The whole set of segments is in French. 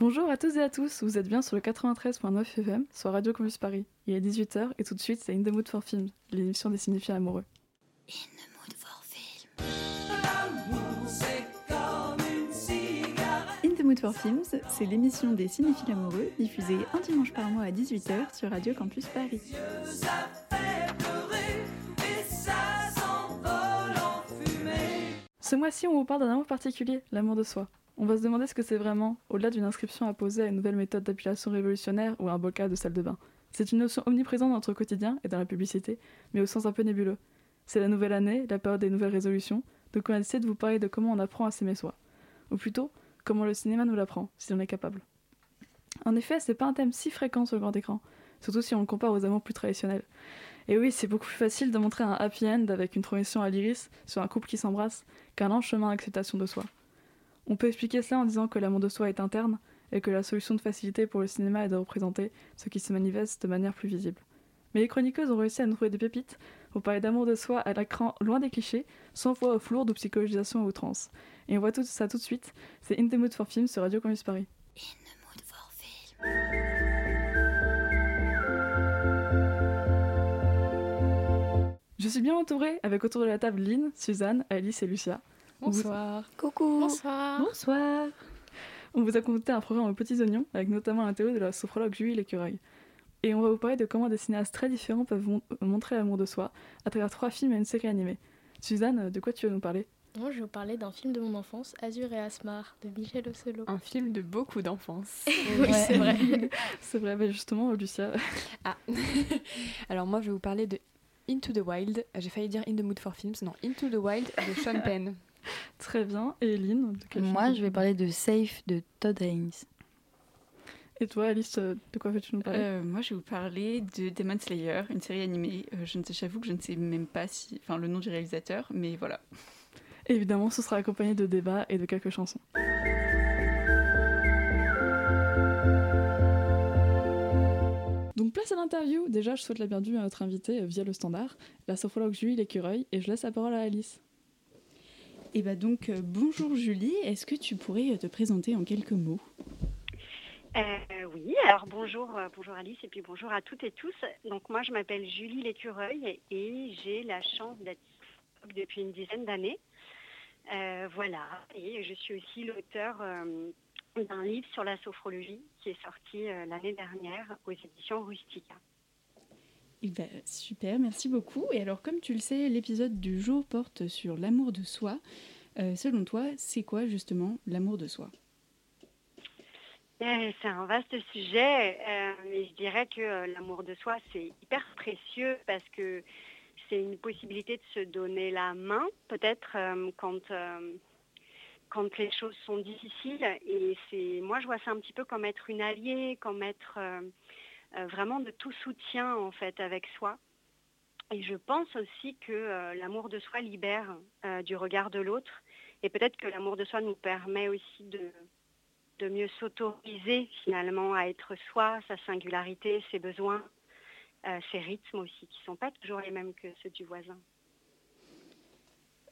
Bonjour à tous et à tous, vous êtes bien sur le 93.9 FM sur Radio Campus Paris. Il est 18h et tout de suite c'est In the Mood for Film, l'émission des cinéphiles amoureux. In the mood for film. In the Mood for Films, c'est l'émission des cinéphiles amoureux diffusée un dimanche par mois à 18h sur Radio Campus Paris. Ce mois-ci, on vous parle d'un amour particulier, l'amour de soi. On va se demander ce que c'est vraiment, au-delà d'une inscription apposée à une nouvelle méthode d'application révolutionnaire ou un bocal de salle de bain. C'est une notion omniprésente dans notre quotidien et dans la publicité, mais au sens un peu nébuleux. C'est la nouvelle année, la période des nouvelles résolutions, donc on a décidé de vous parler de comment on apprend à s'aimer soi. Ou plutôt, comment le cinéma nous l'apprend, si on est capable. En effet, c'est pas un thème si fréquent sur le grand écran, surtout si on le compare aux amours plus traditionnels. Et oui, c'est beaucoup plus facile de montrer un happy end avec une transition à l'iris sur un couple qui s'embrasse qu'un long chemin d'acceptation de soi. On peut expliquer cela en disant que l'amour de soi est interne et que la solution de facilité pour le cinéma est de représenter ce qui se manifeste de manière plus visible. Mais les chroniqueuses ont réussi à nous trouver des pépites pour parler d'amour de soi à l'écran loin des clichés, sans voix off lourde ou psychologisation à outrance. Et on voit tout ça tout de suite, c'est In the Mood for Film sur Radio Campus Paris. In the mood for film. Je suis bien entourée avec autour de la table Lynn, Suzanne, Alice et Lucia. Bonsoir. Coucou. Bonsoir. Bonsoir On vous a concocté un programme aux petits oignons, avec notamment l'interview de la sophrologue Julie Lécureuil. Et on va vous parler de comment des cinéastes très différents peuvent mon- montrer l'amour de soi à travers trois films et une série animée. Suzanne, de quoi tu veux nous parler? Moi, je vais vous parler d'un film de mon enfance, Azur et Asmar, de Michel Ocelot. Un film de beaucoup d'enfance. oui, c'est vrai. C'est vrai, mais justement, Lucia. Ah. Alors moi, je vais vous parler de Into the Wild. J'ai failli dire In the Mood for Films. Non, Into the Wild de Sean Penn. Très bien. Et Lynn de quel film Moi, je vais parler de Safe de Todd Haynes. Et toi, Alice, euh, de quoi veux-tu nous parler? Euh, moi, je vais vous parler de Demon Slayer, une série animée. Euh, je ne sais, j'avoue que je ne sais même pas si, enfin, le nom du réalisateur, mais voilà. Évidemment, ce sera accompagné de débats et de quelques chansons. Donc place à l'interview. Déjà, je souhaite la bienvenue à notre invitée via le standard, la sophrologue Julie Lécureuil, et je laisse la parole à Alice. Et bah donc, euh, bonjour Julie, est-ce que tu pourrais euh, te présenter en quelques mots? Euh, oui, alors bonjour, bonjour Alice et puis bonjour à toutes et tous. Donc moi je m'appelle Julie Lécureuil et j'ai la chance d'être depuis une dizaine d'années. Voilà, et je suis aussi l'auteur d'un livre sur la sophrologie qui est sorti l'année dernière aux éditions Rustica. Eh ben, super, merci beaucoup. Et alors, comme tu le sais, l'épisode du jour porte sur l'amour de soi. Euh, selon toi, c'est quoi justement l'amour de soi? Eh, C'est un vaste sujet, euh, je dirais que euh, l'amour de soi, c'est hyper précieux parce que c'est une possibilité de se donner la main, peut-être quand, quand les choses sont difficiles. Et c'est, moi, je vois ça un petit peu comme être une alliée, comme être vraiment de tout soutien en fait avec soi. Et je pense aussi que euh, l'amour de soi libère euh, du regard de l'autre. Et peut-être que l'amour de soi nous permet aussi de, de mieux s'autoriser finalement à être soi, sa singularité, ses besoins, euh, ses rythmes aussi, qui ne sont pas toujours les mêmes que ceux du voisin.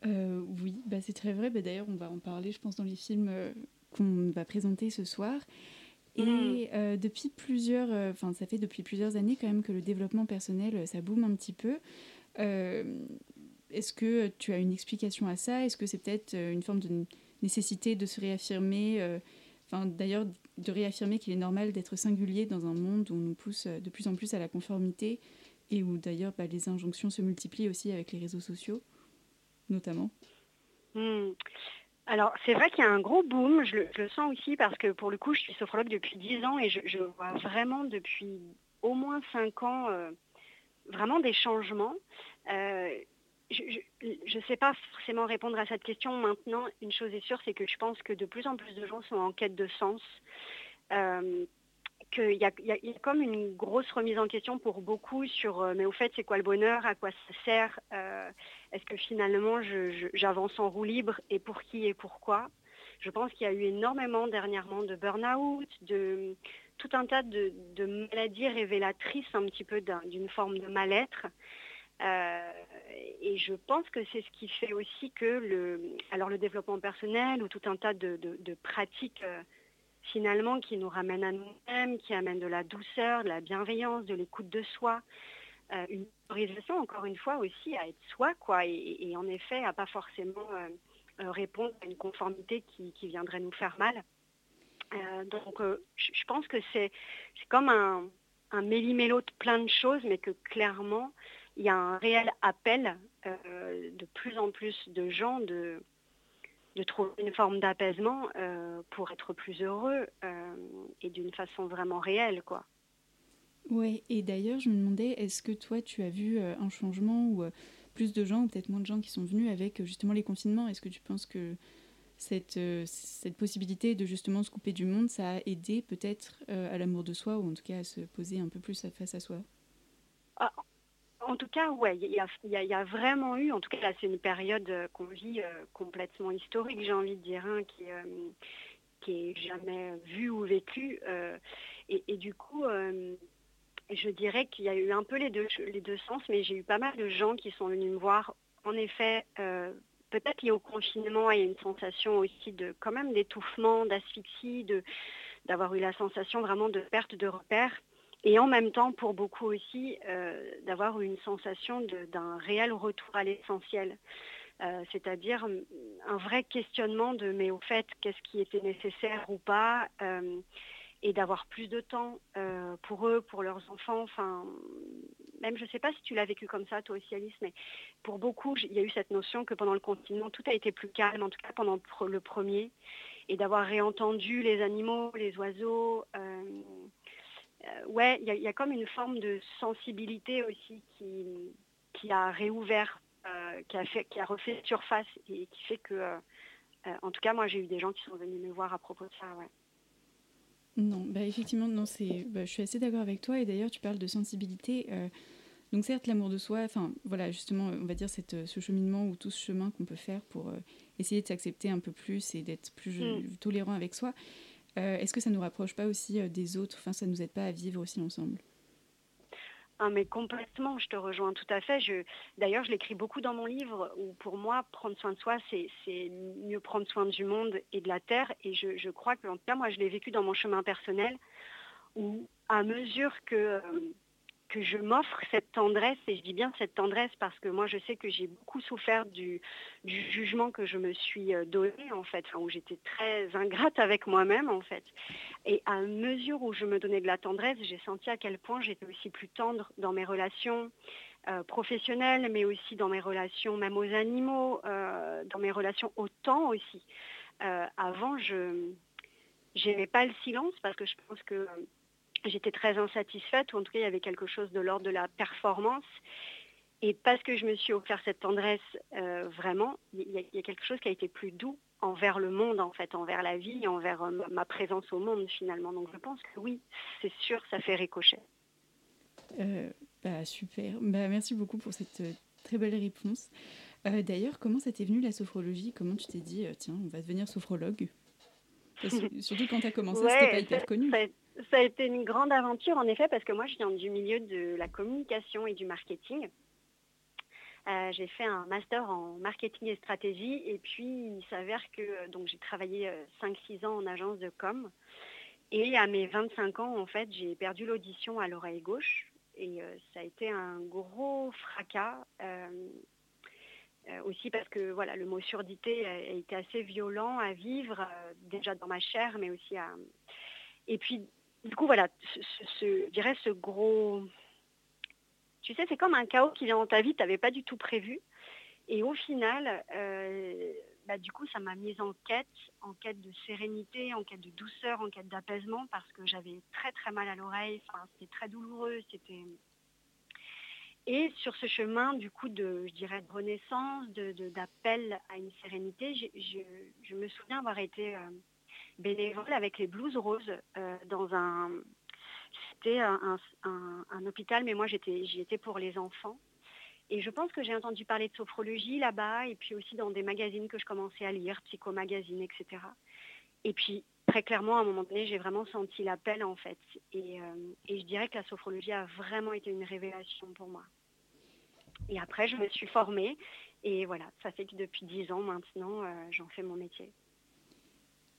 Euh, Oui, bah, c'est très vrai. Bah, D'ailleurs, on va en parler, je pense, dans les films euh, qu'on va présenter ce soir. Et Mm. euh, depuis plusieurs, euh, enfin, ça fait depuis plusieurs années quand même que le développement personnel, euh, ça boome un petit peu. Euh, Est-ce que tu as une explication à ça? Est-ce que c'est peut-être une forme de nécessité de se réaffirmer Enfin, d'ailleurs, de réaffirmer qu'il est normal d'être singulier dans un monde où on nous pousse de plus en plus à la conformité et où d'ailleurs bah, les injonctions se multiplient aussi avec les réseaux sociaux, notamment? Hmm. Alors, c'est vrai qu'il y a un gros boom, je le, sens aussi parce que pour le coup, je suis sophrologue depuis 10 ans et je, vois vraiment depuis au moins 5 ans euh, vraiment des changements. Euh, je ne sais pas forcément répondre à cette question maintenant. Une chose est sûre, c'est que je pense que de plus en plus de gens sont en quête de sens. Euh, qu'il y a, comme une grosse remise en question pour beaucoup sur mais au fait c'est quoi le bonheur, à quoi ça sert, est-ce que finalement j'avance en roue libre et pour qui et pourquoi? Je pense qu'il y a eu énormément dernièrement de burn-out, de tout un tas de, maladies révélatrices un petit peu d'un- d'une forme de mal-être. Euh, et je pense que c'est ce qui fait aussi que le, développement personnel ou tout un tas de, pratiques euh, finalement qui nous ramène à nous-mêmes, qui amène de la douceur, de la bienveillance, de l'écoute de soi, euh, une autorisation encore une fois aussi à être soi, quoi, et, en effet à pas forcément euh, euh, répondre à une conformité qui, viendrait nous faire mal. donc je pense que c'est comme un, un méli-mélo de plein de choses, mais que clairement il y a un réel appel de plus en plus de gens de de trouver une forme d'apaisement pour être plus heureux et d'une façon vraiment réelle, quoi. Ouais, et d'ailleurs, je me demandais, est-ce que toi, tu as vu euh, un changement ou plus de gens, ou peut-être moins de gens qui sont venus avec justement les confinements? Est-ce que tu penses que cette, cette possibilité de justement se couper du monde, ça a aidé peut-être à l'amour de soi, ou en tout cas à se poser un peu plus face à soi? Ah, en tout cas, ouais, il y, a, vraiment eu, en tout cas c'est une période euh, qu'on vit euh, complètement historique, j'ai envie de dire, hein, qui, euh, qui est jamais vue ou vécue. et, du coup, je dirais qu'il y a eu un peu les deux, les deux sens, mais j'ai eu pas mal de gens qui sont venus me voir. En effet, peut-être lié au confinement, a une sensation aussi de quand même d'étouffement, d'asphyxie, d'avoir eu la sensation vraiment de perte de repères et en même temps pour beaucoup aussi euh, d'avoir une sensation d'un réel retour à l'essentiel. Euh, c'est-à-dire un vrai questionnement de mais au fait qu'est-ce qui était nécessaire ou pas euh, et d'avoir plus de temps pour eux, pour leurs enfants. Enfin, même je ne sais pas si tu l'as vécu comme ça toi aussi Alice, mais pour beaucoup il y a eu cette notion que pendant le confinement tout a été plus calme, en tout cas pendant le premier, et d'avoir réentendu les animaux, les oiseaux. Euh, ouais, il y, a comme une forme de sensibilité aussi qui, qui a réouvert, euh, qui, a fait, qui a refait surface et qui fait que, euh, en tout cas, moi, j'ai eu des gens qui sont venus me voir à propos de ça. Ouais. Non, bah effectivement, non, c'est, bah, je suis assez d'accord avec toi. Et d'ailleurs, tu parles de sensibilité. donc certes, l'amour de soi, enfin voilà, justement, on va dire cette, ce cheminement ou tout ce chemin qu'on peut faire pour essayer de s'accepter un peu plus et d'être plus mm. tolérant avec soi. Euh, est-ce que ça ne nous rapproche pas aussi euh, des autres? Enfin, ça ne nous aide pas à vivre aussi ensemble? Ah, mais complètement, je te rejoins tout à fait. d'ailleurs, je l'écris beaucoup dans mon livre où pour moi, prendre soin de soi, c'est, mieux prendre soin du monde et de la terre. Et je, je crois que, en tout cas, moi, je l'ai vécu dans mon chemin personnel où, à mesure que, euh, que je m'offre cette tendresse, et je dis bien cette tendresse parce que moi je sais que j'ai beaucoup souffert du, jugement que je me suis euh, donné en fait, où j'étais très ingrate avec moi-même en fait. Et à mesure où je me donnais de la tendresse, j'ai senti à quel point j'étais aussi plus tendre dans mes relations euh, professionnelles, mais aussi dans mes relations même aux animaux, euh, dans mes relations au temps aussi. avant, je n'aimais pas le silence parce que je pense que j'étais très insatisfaite, ou en tout cas il y avait quelque chose de l'ordre de la performance. Et parce que je me suis offert cette tendresse, euh, vraiment, il y, a quelque chose qui a été plus doux envers le monde, en fait, envers la vie, envers euh, ma présence au monde, finalement. Donc je pense que oui, c'est sûr, ça fait ricochet. Euh, bah, super. Bah, merci beaucoup pour cette très belle réponse. D'ailleurs, comment ça t'est venu la sophrologie? Comment tu t'es dit, tiens, on va devenir sophrologue? Surtout quand tu as commencé, ouais, c'était pas hyper connu ça a été une grande aventure en effet parce que moi je viens du milieu de la communication et du marketing. Euh, j'ai fait un master en marketing et stratégie et puis il s'avère que donc j'ai travaillé 5-6 euh, ans en agence de com et à mes 25 ans en fait j'ai perdu l'audition à l'oreille gauche et euh, ça a été un gros fracas aussi parce que voilà le mot surdité a, été assez violent à vivre déjà dans ma chair mais aussi à et puis du coup, voilà, ce, je dirais ce gros... Tu sais, c'est comme un chaos qui vient dans ta vie, tu n'avais pas du tout prévu. Et au final, euh, bah, du coup, ça m'a mise en quête, en quête de sérénité, en quête de douceur, en quête d'apaisement, parce que j'avais très très mal à l'oreille, c'était très douloureux, c'était... Et sur ce chemin, du coup, de, je dirais, de renaissance, d'appel de, à une sérénité, je, me souviens avoir été... Euh, bénévole avec les Blues Roses euh, dans un c'était un, hôpital, mais moi j'étais j'y étais pour les enfants. Et je pense que j'ai entendu parler de sophrologie là-bas, et puis aussi dans des magazines que je commençais à lire, psychomagazines, etc. Et puis très clairement, à un moment donné, j'ai vraiment senti l'appel en fait. Et, euh, et, je dirais que la sophrologie a vraiment été une révélation pour moi. Et après, je me suis formée, et voilà, ça fait que depuis dix ans maintenant, euh, j'en fais mon métier.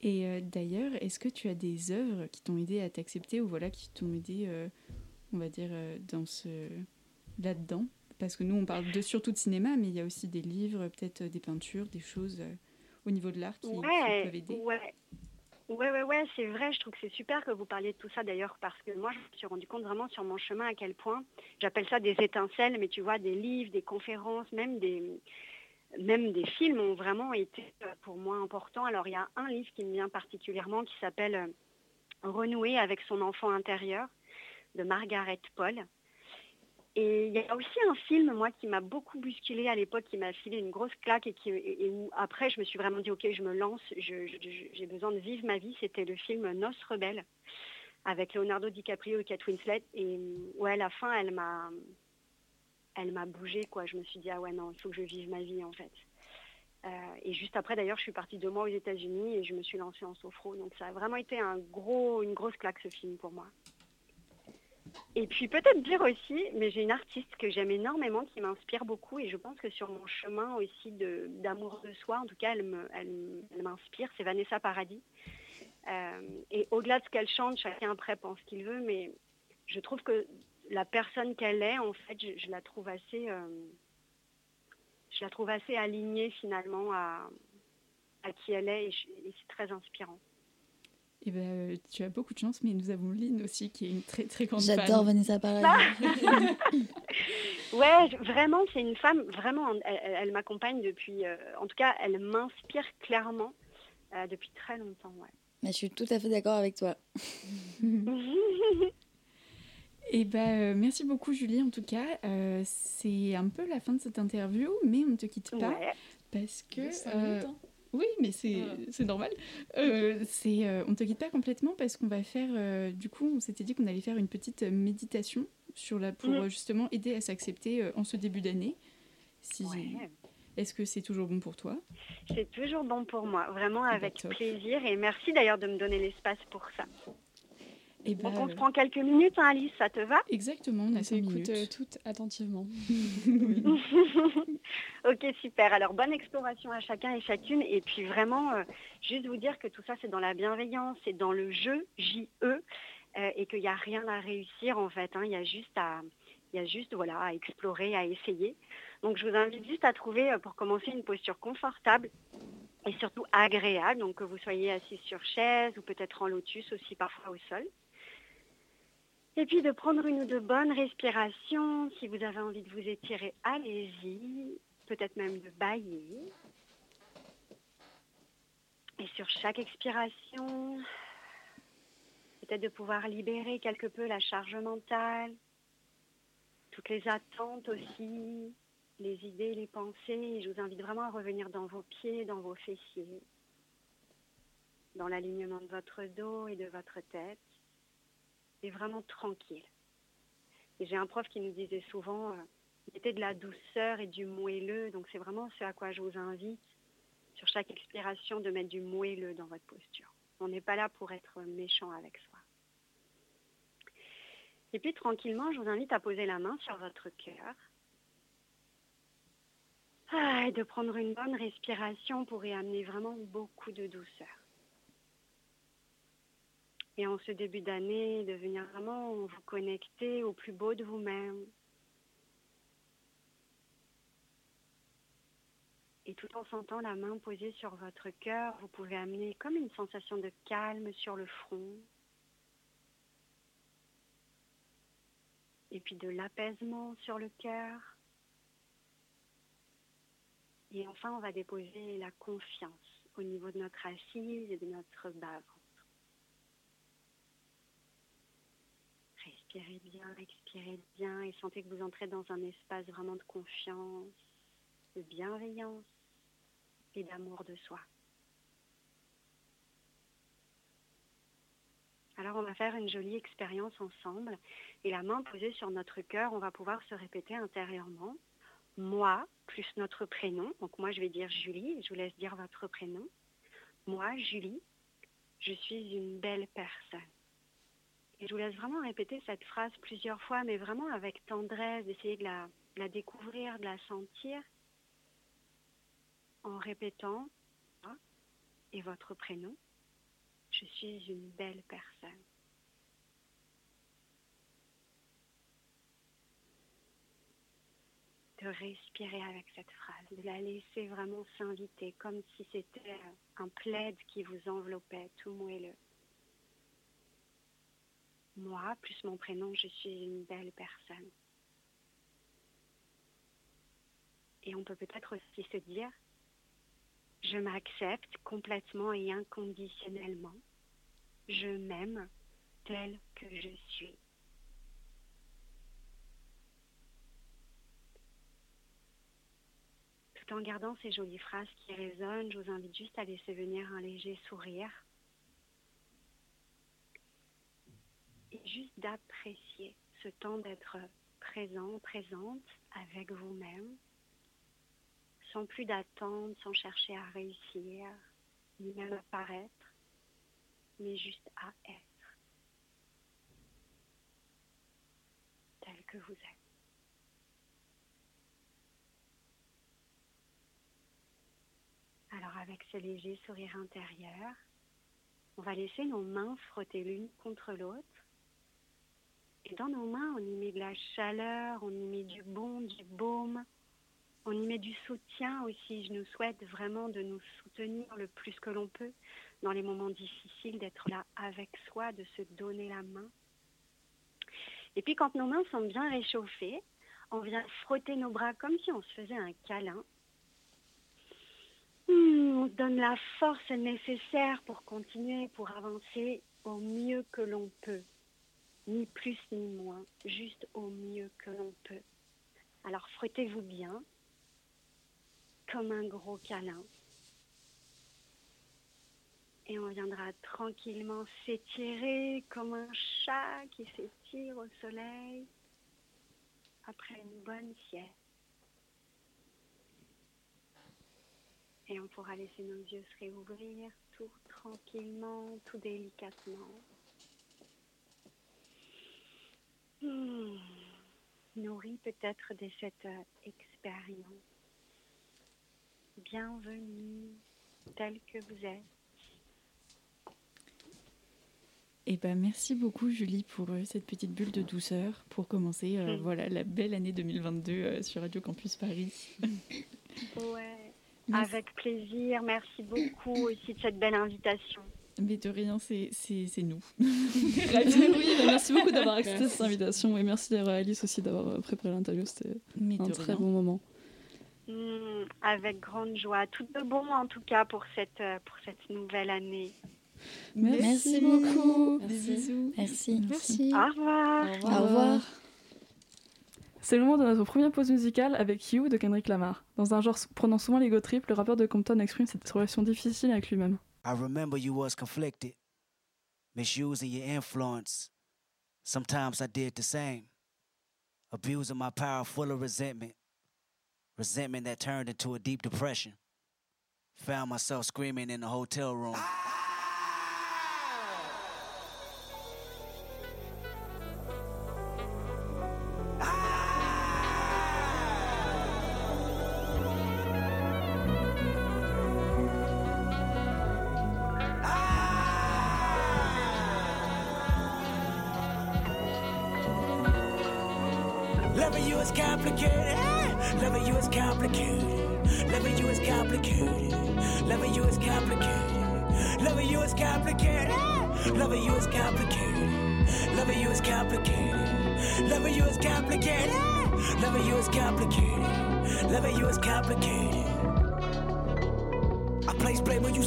Et euh, d'ailleurs, est-ce que tu as des œuvres qui t'ont aidé à t'accepter ou voilà qui t'ont aidé, euh, on va dire, euh, dans ce là-dedans? Parce que nous, on parle de, surtout de cinéma, mais il y a aussi des livres, peut-être des peintures, des choses au niveau de l'art qui, qui Ouais, peuvent aider. ouais. Ouais, ouais, ouais, c'est vrai. Je trouve que c'est super que vous parliez de tout ça d'ailleurs parce que moi, je me suis rendu compte vraiment sur mon chemin à quel point, j'appelle ça des étincelles, mais tu vois, des livres, des conférences, même des, même des films ont vraiment été euh, pour moi importants. Alors, il y a un livre qui me vient particulièrement qui s'appelle euh, Renouer avec son enfant intérieur de Margaret Paul. Et il y a aussi un film, moi, qui m'a beaucoup bousculé à l'époque, qui m'a filé une grosse claque et, où après, je me suis vraiment dit, OK, je me lance, j'ai besoin de vivre ma vie. C'était le film Noces rebelles avec Leonardo DiCaprio et Kate Winslet. Et ouais, à la fin, elle m'a, elle m'a bougé, quoi. Je me suis dit, ah ouais, non, il faut que je vive ma vie, en fait. Euh, et juste après, d'ailleurs, je suis partie deux mois aux États-Unis et je me suis lancée en sophro. Donc ça a vraiment été un gros, une grosse claque, ce film, pour moi. Et puis peut-être dire aussi, mais j'ai une artiste que j'aime énormément, qui m'inspire beaucoup, et je pense que sur mon chemin aussi d'amour de, soi, en tout cas, elle m'inspire, c'est Vanessa Paradis. Euh, et au-delà de ce qu'elle chante, chacun après pense qu'il veut, mais je trouve que la personne qu'elle est, en fait, je, je la trouve assez, euh, je la trouve assez alignée finalement à, à qui elle est, et, c'est très inspirant. Et ben, euh, tu as beaucoup de chance, mais nous avons Lynn aussi, qui est une très très grande. J'adore Vanessa Paradis. Ouais, je- vraiment, c'est une femme, vraiment, elle, elle- elle m'accompagne depuis, euh, en tout cas, elle m'inspire clairement euh, depuis très longtemps, ouais. Mais je suis tout à fait d'accord avec toi. Et ben, euh, merci beaucoup Julie en tout cas. Euh, c'est un peu la fin de cette interview, mais on ne te quitte pas Ouais. parce que... Cinq euh, hein. Oui, mais c'est Voilà. c'est normal. Euh, c'est, euh, on ne te quitte pas complètement parce qu'on va faire... euh, du coup, on s'était dit qu'on allait faire une petite méditation sur la, pour euh, justement aider à s'accepter euh, en ce début d'année. Si, Ouais. Est-ce que c'est toujours bon pour toi? C'est toujours bon pour moi, vraiment bah, avec top. plaisir. Et merci d'ailleurs de me donner l'espace pour ça. Et ben, Donc on se euh, prend quelques minutes, hein, Alice, ça te va? Exactement, on a On 5 s'écoute minutes. euh, toutes attentivement. Oui. Ok, super. Alors, bonne exploration à chacun et chacune. Et puis, vraiment, euh, juste vous dire que tout ça, c'est dans la bienveillance, c'est dans le jeu, J-E, euh, et qu'il n'y a rien à réussir, en fait. hein. Il y a juste à, il y a juste, voilà, à explorer, à essayer. Donc, je vous invite juste à trouver, euh, pour commencer, une posture confortable et surtout agréable. Donc, que vous soyez assis sur chaise ou peut-être en lotus aussi, parfois au sol. Et puis de prendre une ou deux bonnes respirations. Si vous avez envie de vous étirer, allez-y. Peut-être même de bailler. Et sur chaque expiration, peut-être de pouvoir libérer quelque peu la charge mentale, toutes les attentes aussi, les idées, les pensées. Et je vous invite vraiment à revenir dans vos pieds, dans vos fessiers, dans l'alignement de votre dos et de votre tête et vraiment tranquille. Et j'ai un prof qui nous disait souvent, euh, mettez de la douceur et du moelleux, donc c'est vraiment ce à quoi je vous invite, sur chaque expiration, de mettre du moelleux dans votre posture. On n'est pas là pour être méchant avec soi. Et puis tranquillement, je vous invite à poser la main sur votre cœur. Ah, et de prendre une bonne respiration pour y amener vraiment beaucoup de douceur. Et en ce début d'année, de venir vraiment vous connecter au plus beau de vous-même. Et tout en sentant la main posée sur votre cœur, vous pouvez amener comme une sensation de calme sur le front. Et puis de l'apaisement sur le cœur. Et enfin, on va déposer la confiance au niveau de notre assise et de notre bas Respirez bien, expirez bien et sentez que vous entrez dans un espace vraiment de confiance, de bienveillance et d'amour de soi. Alors on va faire une jolie expérience ensemble et la main posée sur notre cœur, on va pouvoir se répéter intérieurement. Moi plus notre prénom, donc moi je vais dire Julie et je vous laisse dire votre prénom. Moi, Julie, je suis une belle personne. Et je vous laisse vraiment répéter cette phrase plusieurs fois, mais vraiment avec tendresse, d'essayer de la, de la découvrir, de la sentir, en répétant et votre prénom. Je suis une belle personne. De respirer avec cette phrase, de la laisser vraiment s'inviter, comme si c'était un plaid qui vous enveloppait, tout moelleux. Moi, plus mon prénom, je suis une belle personne. Et on peut peut-être aussi se dire, je m'accepte complètement et inconditionnellement. Je m'aime tel que je suis. Tout en gardant ces jolies phrases qui résonnent, je vous invite juste à laisser venir un léger sourire juste d'apprécier ce temps d'être présent, présente avec vous-même, sans plus d'attente, sans chercher à réussir, ni même à paraître, mais juste à être tel que vous êtes. Alors avec ce léger sourire intérieur, on va laisser nos mains frotter l'une contre l'autre. Dans nos mains, on y met de la chaleur, on y met du bon, du baume, on y met du soutien aussi. Je nous souhaite vraiment de nous soutenir le plus que l'on peut dans les moments difficiles, d'être là avec soi, de se donner la main. Et puis quand nos mains sont bien réchauffées, on vient frotter nos bras comme si on se faisait un câlin. Hmm, on donne la force nécessaire pour continuer, pour avancer au mieux que l'on peut. Ni plus ni moins, juste au mieux que l'on peut. Alors frottez-vous bien, comme un gros câlin. Et on viendra tranquillement s'étirer comme un chat qui s'étire au soleil après une bonne sieste. Et on pourra laisser nos yeux se réouvrir tout tranquillement, tout délicatement. Hmm. Nourri peut-être de cette euh, expérience. Bienvenue tel que vous êtes. Eh ben, merci beaucoup Julie pour euh, cette petite bulle de douceur pour commencer euh, Mm. voilà la belle année 2022 euh, sur Radio Campus Paris. Ouais. Merci. Avec plaisir. Merci beaucoup aussi de cette belle invitation. Mais de rien, c'est nous. oui, merci beaucoup d'avoir accepté cette invitation et merci à Alice aussi d'avoir euh, préparé l'interview. C'était un très rien. bon moment. Hmm, avec grande joie. Tout de bon en tout cas pour cette, euh, pour cette nouvelle année. Merci, beaucoup. Des bisous. Merci. Merci. Au revoir. Au revoir. C'est le moment de notre première pause musicale avec You de Kendrick Lamar. Dans un genre prenant souvent l'ego trip, le rappeur de Compton exprime cette relation difficile avec lui-même. I remember you was conflicted, misusing your influence. Sometimes I did the same, abusing my power full of resentment, resentment that turned into a deep depression. Found myself screaming in the hotel room. Loving you is complicated. Loving you is complicated. Loving you is complicated. Loving you is complicated. Loving you is complicated. Loving you is complicated. Loving you is complicated. Loving you is complicated. Loving you is complicated. Loving you is complicated. Blame you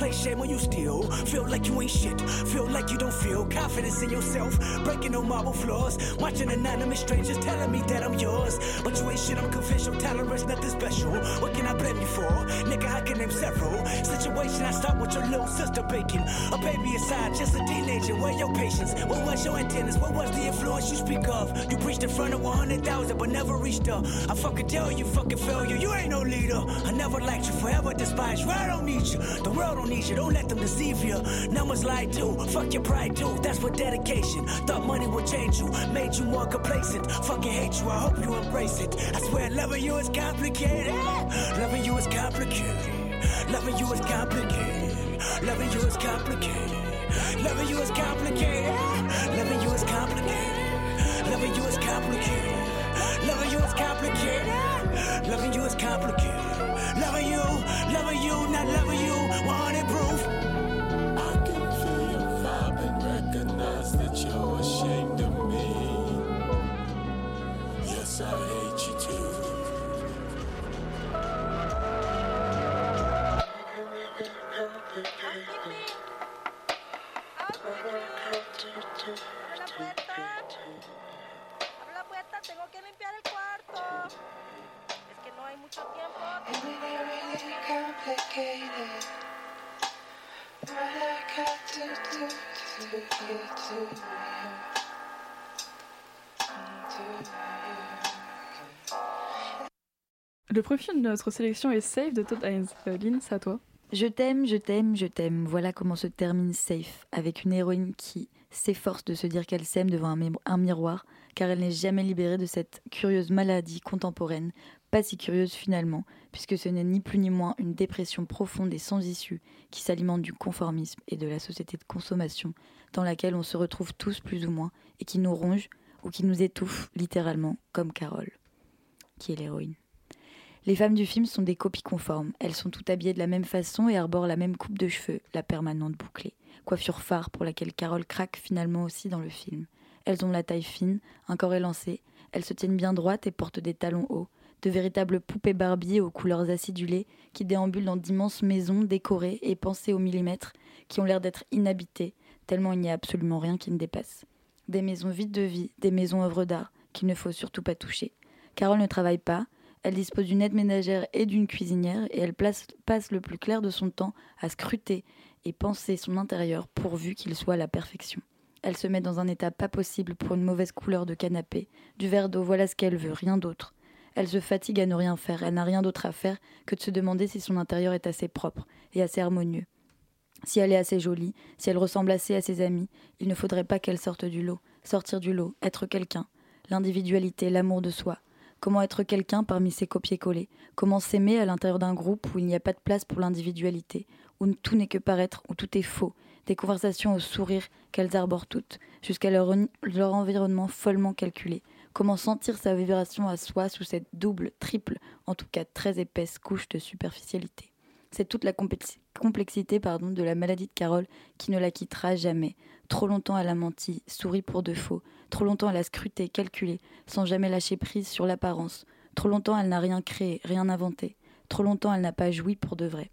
place shame on you still. Feel like you ain't shit, feel like you don't feel confidence in yourself. Breaking no marble floors, watching anonymous strangers telling me that I'm yours. But you ain't shit, I'm confidential, tolerance, nothing special. What can I blame you for? Nigga, I can name several. Situation I start with your little sister baking. A baby aside, just a teenager. Where your patience? What was your antennas? What was the influence you speak of? You preached in front of 100,000 but never reached her. I fucking tell you, fucking failure. You ain't no leader. I never liked you, forever despise you. I you. The world don't need you. Don't let them deceive you. Numbers lie too. Fuck your pride too. That's what dedication. Thought money would change you. Made you more complacent. Fucking hate you. I hope you embrace it. I swear loving you is complicated. Loving you is complicated. Loving you is complicated. Loving you is complicated. Loving you is complicated. Loving you is complicated. Loving you is complicated. Loving you is complicated. Loving you is complicated. Loving you, loving you, not loving you. 100 proof. I can feel your vibe and recognize that you're ashamed of me. Yes, I hate you too. Abre la puerta, tengo que limpiar el cuarto. Es que no hay mucho tiempo. Le premier film de notre sélection est Safe de Todd Haynes. Euh, Lynn, c'est à toi. Je t'aime, je t'aime, je t'aime. Voilà comment se termine Safe, avec une héroïne qui s'efforce de se dire qu'elle s'aime devant un, mi- un miroir, car elle n'est jamais libérée de cette curieuse maladie contemporaine, pas si curieuse finalement, puisque ce n'est ni plus ni moins une dépression profonde et sans issue qui s'alimente du conformisme et de la société de consommation dans laquelle on se retrouve tous plus ou moins, et qui nous ronge ou qui nous étouffe littéralement, comme Carole, qui est l'héroïne. Les femmes du film sont des copies conformes. Elles sont toutes habillées de la même façon et arborent la même coupe de cheveux, la permanente bouclée. Coiffure phare pour laquelle Carole craque finalement aussi dans le film. Elles ont la taille fine, un corps élancé, elles se tiennent bien droites et portent des talons hauts, de véritables poupées Barbie aux couleurs acidulées qui déambulent dans d'immenses maisons décorées et pensées au millimètre, qui ont l'air d'être inhabitées, tellement il n'y a absolument rien qui ne dépasse. Des maisons vides de vie, des maisons œuvres d'art, qu'il ne faut surtout pas toucher. Carole ne travaille pas, elle dispose d'une aide ménagère et d'une cuisinière et elle passe le plus clair de son temps à scruter et penser son intérieur pourvu qu'il soit à la perfection. Elle se met dans un état pas possible pour une mauvaise couleur de canapé, du verre d'eau, voilà ce qu'elle veut, rien d'autre. Elle se fatigue à ne rien faire, elle n'a rien d'autre à faire que de se demander si son intérieur est assez propre et assez harmonieux. Si elle est assez jolie, si elle ressemble assez à ses amis, il ne faudrait pas qu'elle sorte du lot. Sortir du lot, être quelqu'un. L'individualité, l'amour de soi. Comment être quelqu'un parmi ces copier-coller? Comment s'aimer à l'intérieur d'un groupe où il n'y a pas de place pour l'individualité, où tout n'est que paraître, où tout est faux Des conversations au sourire qu'elles arborent toutes, jusqu'à leur environnement follement calculé. Comment sentir sa vibration à soi sous cette double, triple, en tout cas très épaisse couche de superficialité? C'est toute la complex- complexité pardon, de la maladie de Carole qui ne la quittera jamais. Trop longtemps elle a menti, souri pour de faux. Trop longtemps elle a scruté, calculé, sans jamais lâcher prise sur l'apparence. Trop longtemps elle n'a rien créé, rien inventé. Trop longtemps elle n'a pas joui pour de vrai.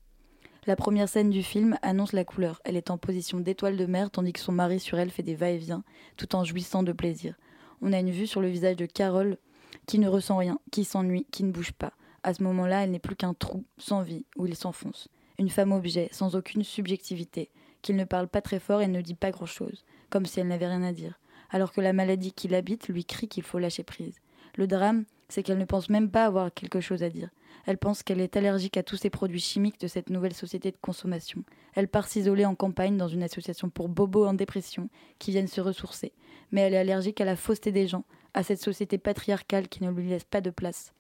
La première scène du film annonce la couleur. Elle est en position d'étoile de mer tandis que son mari sur elle fait des va-et-vient tout en jouissant de plaisir. On a une vue sur le visage de Carole qui ne ressent rien, qui s'ennuie, qui ne bouge pas. À ce moment-là, elle n'est plus qu'un trou, sans vie, où il s'enfonce. Une femme objet, sans aucune subjectivité, qu'il ne parle pas très fort et ne dit pas grand-chose, comme si elle n'avait rien à dire, alors que la maladie qui l'habite lui crie qu'il faut lâcher prise. Le drame, c'est qu'elle ne pense même pas avoir quelque chose à dire. Elle pense qu'elle est allergique à tous ces produits chimiques de cette nouvelle société de consommation. Elle part s'isoler en campagne dans une association pour bobos en dépression qui viennent se ressourcer. Mais elle est allergique à la fausseté des gens, à cette société patriarcale qui ne lui laisse pas de place.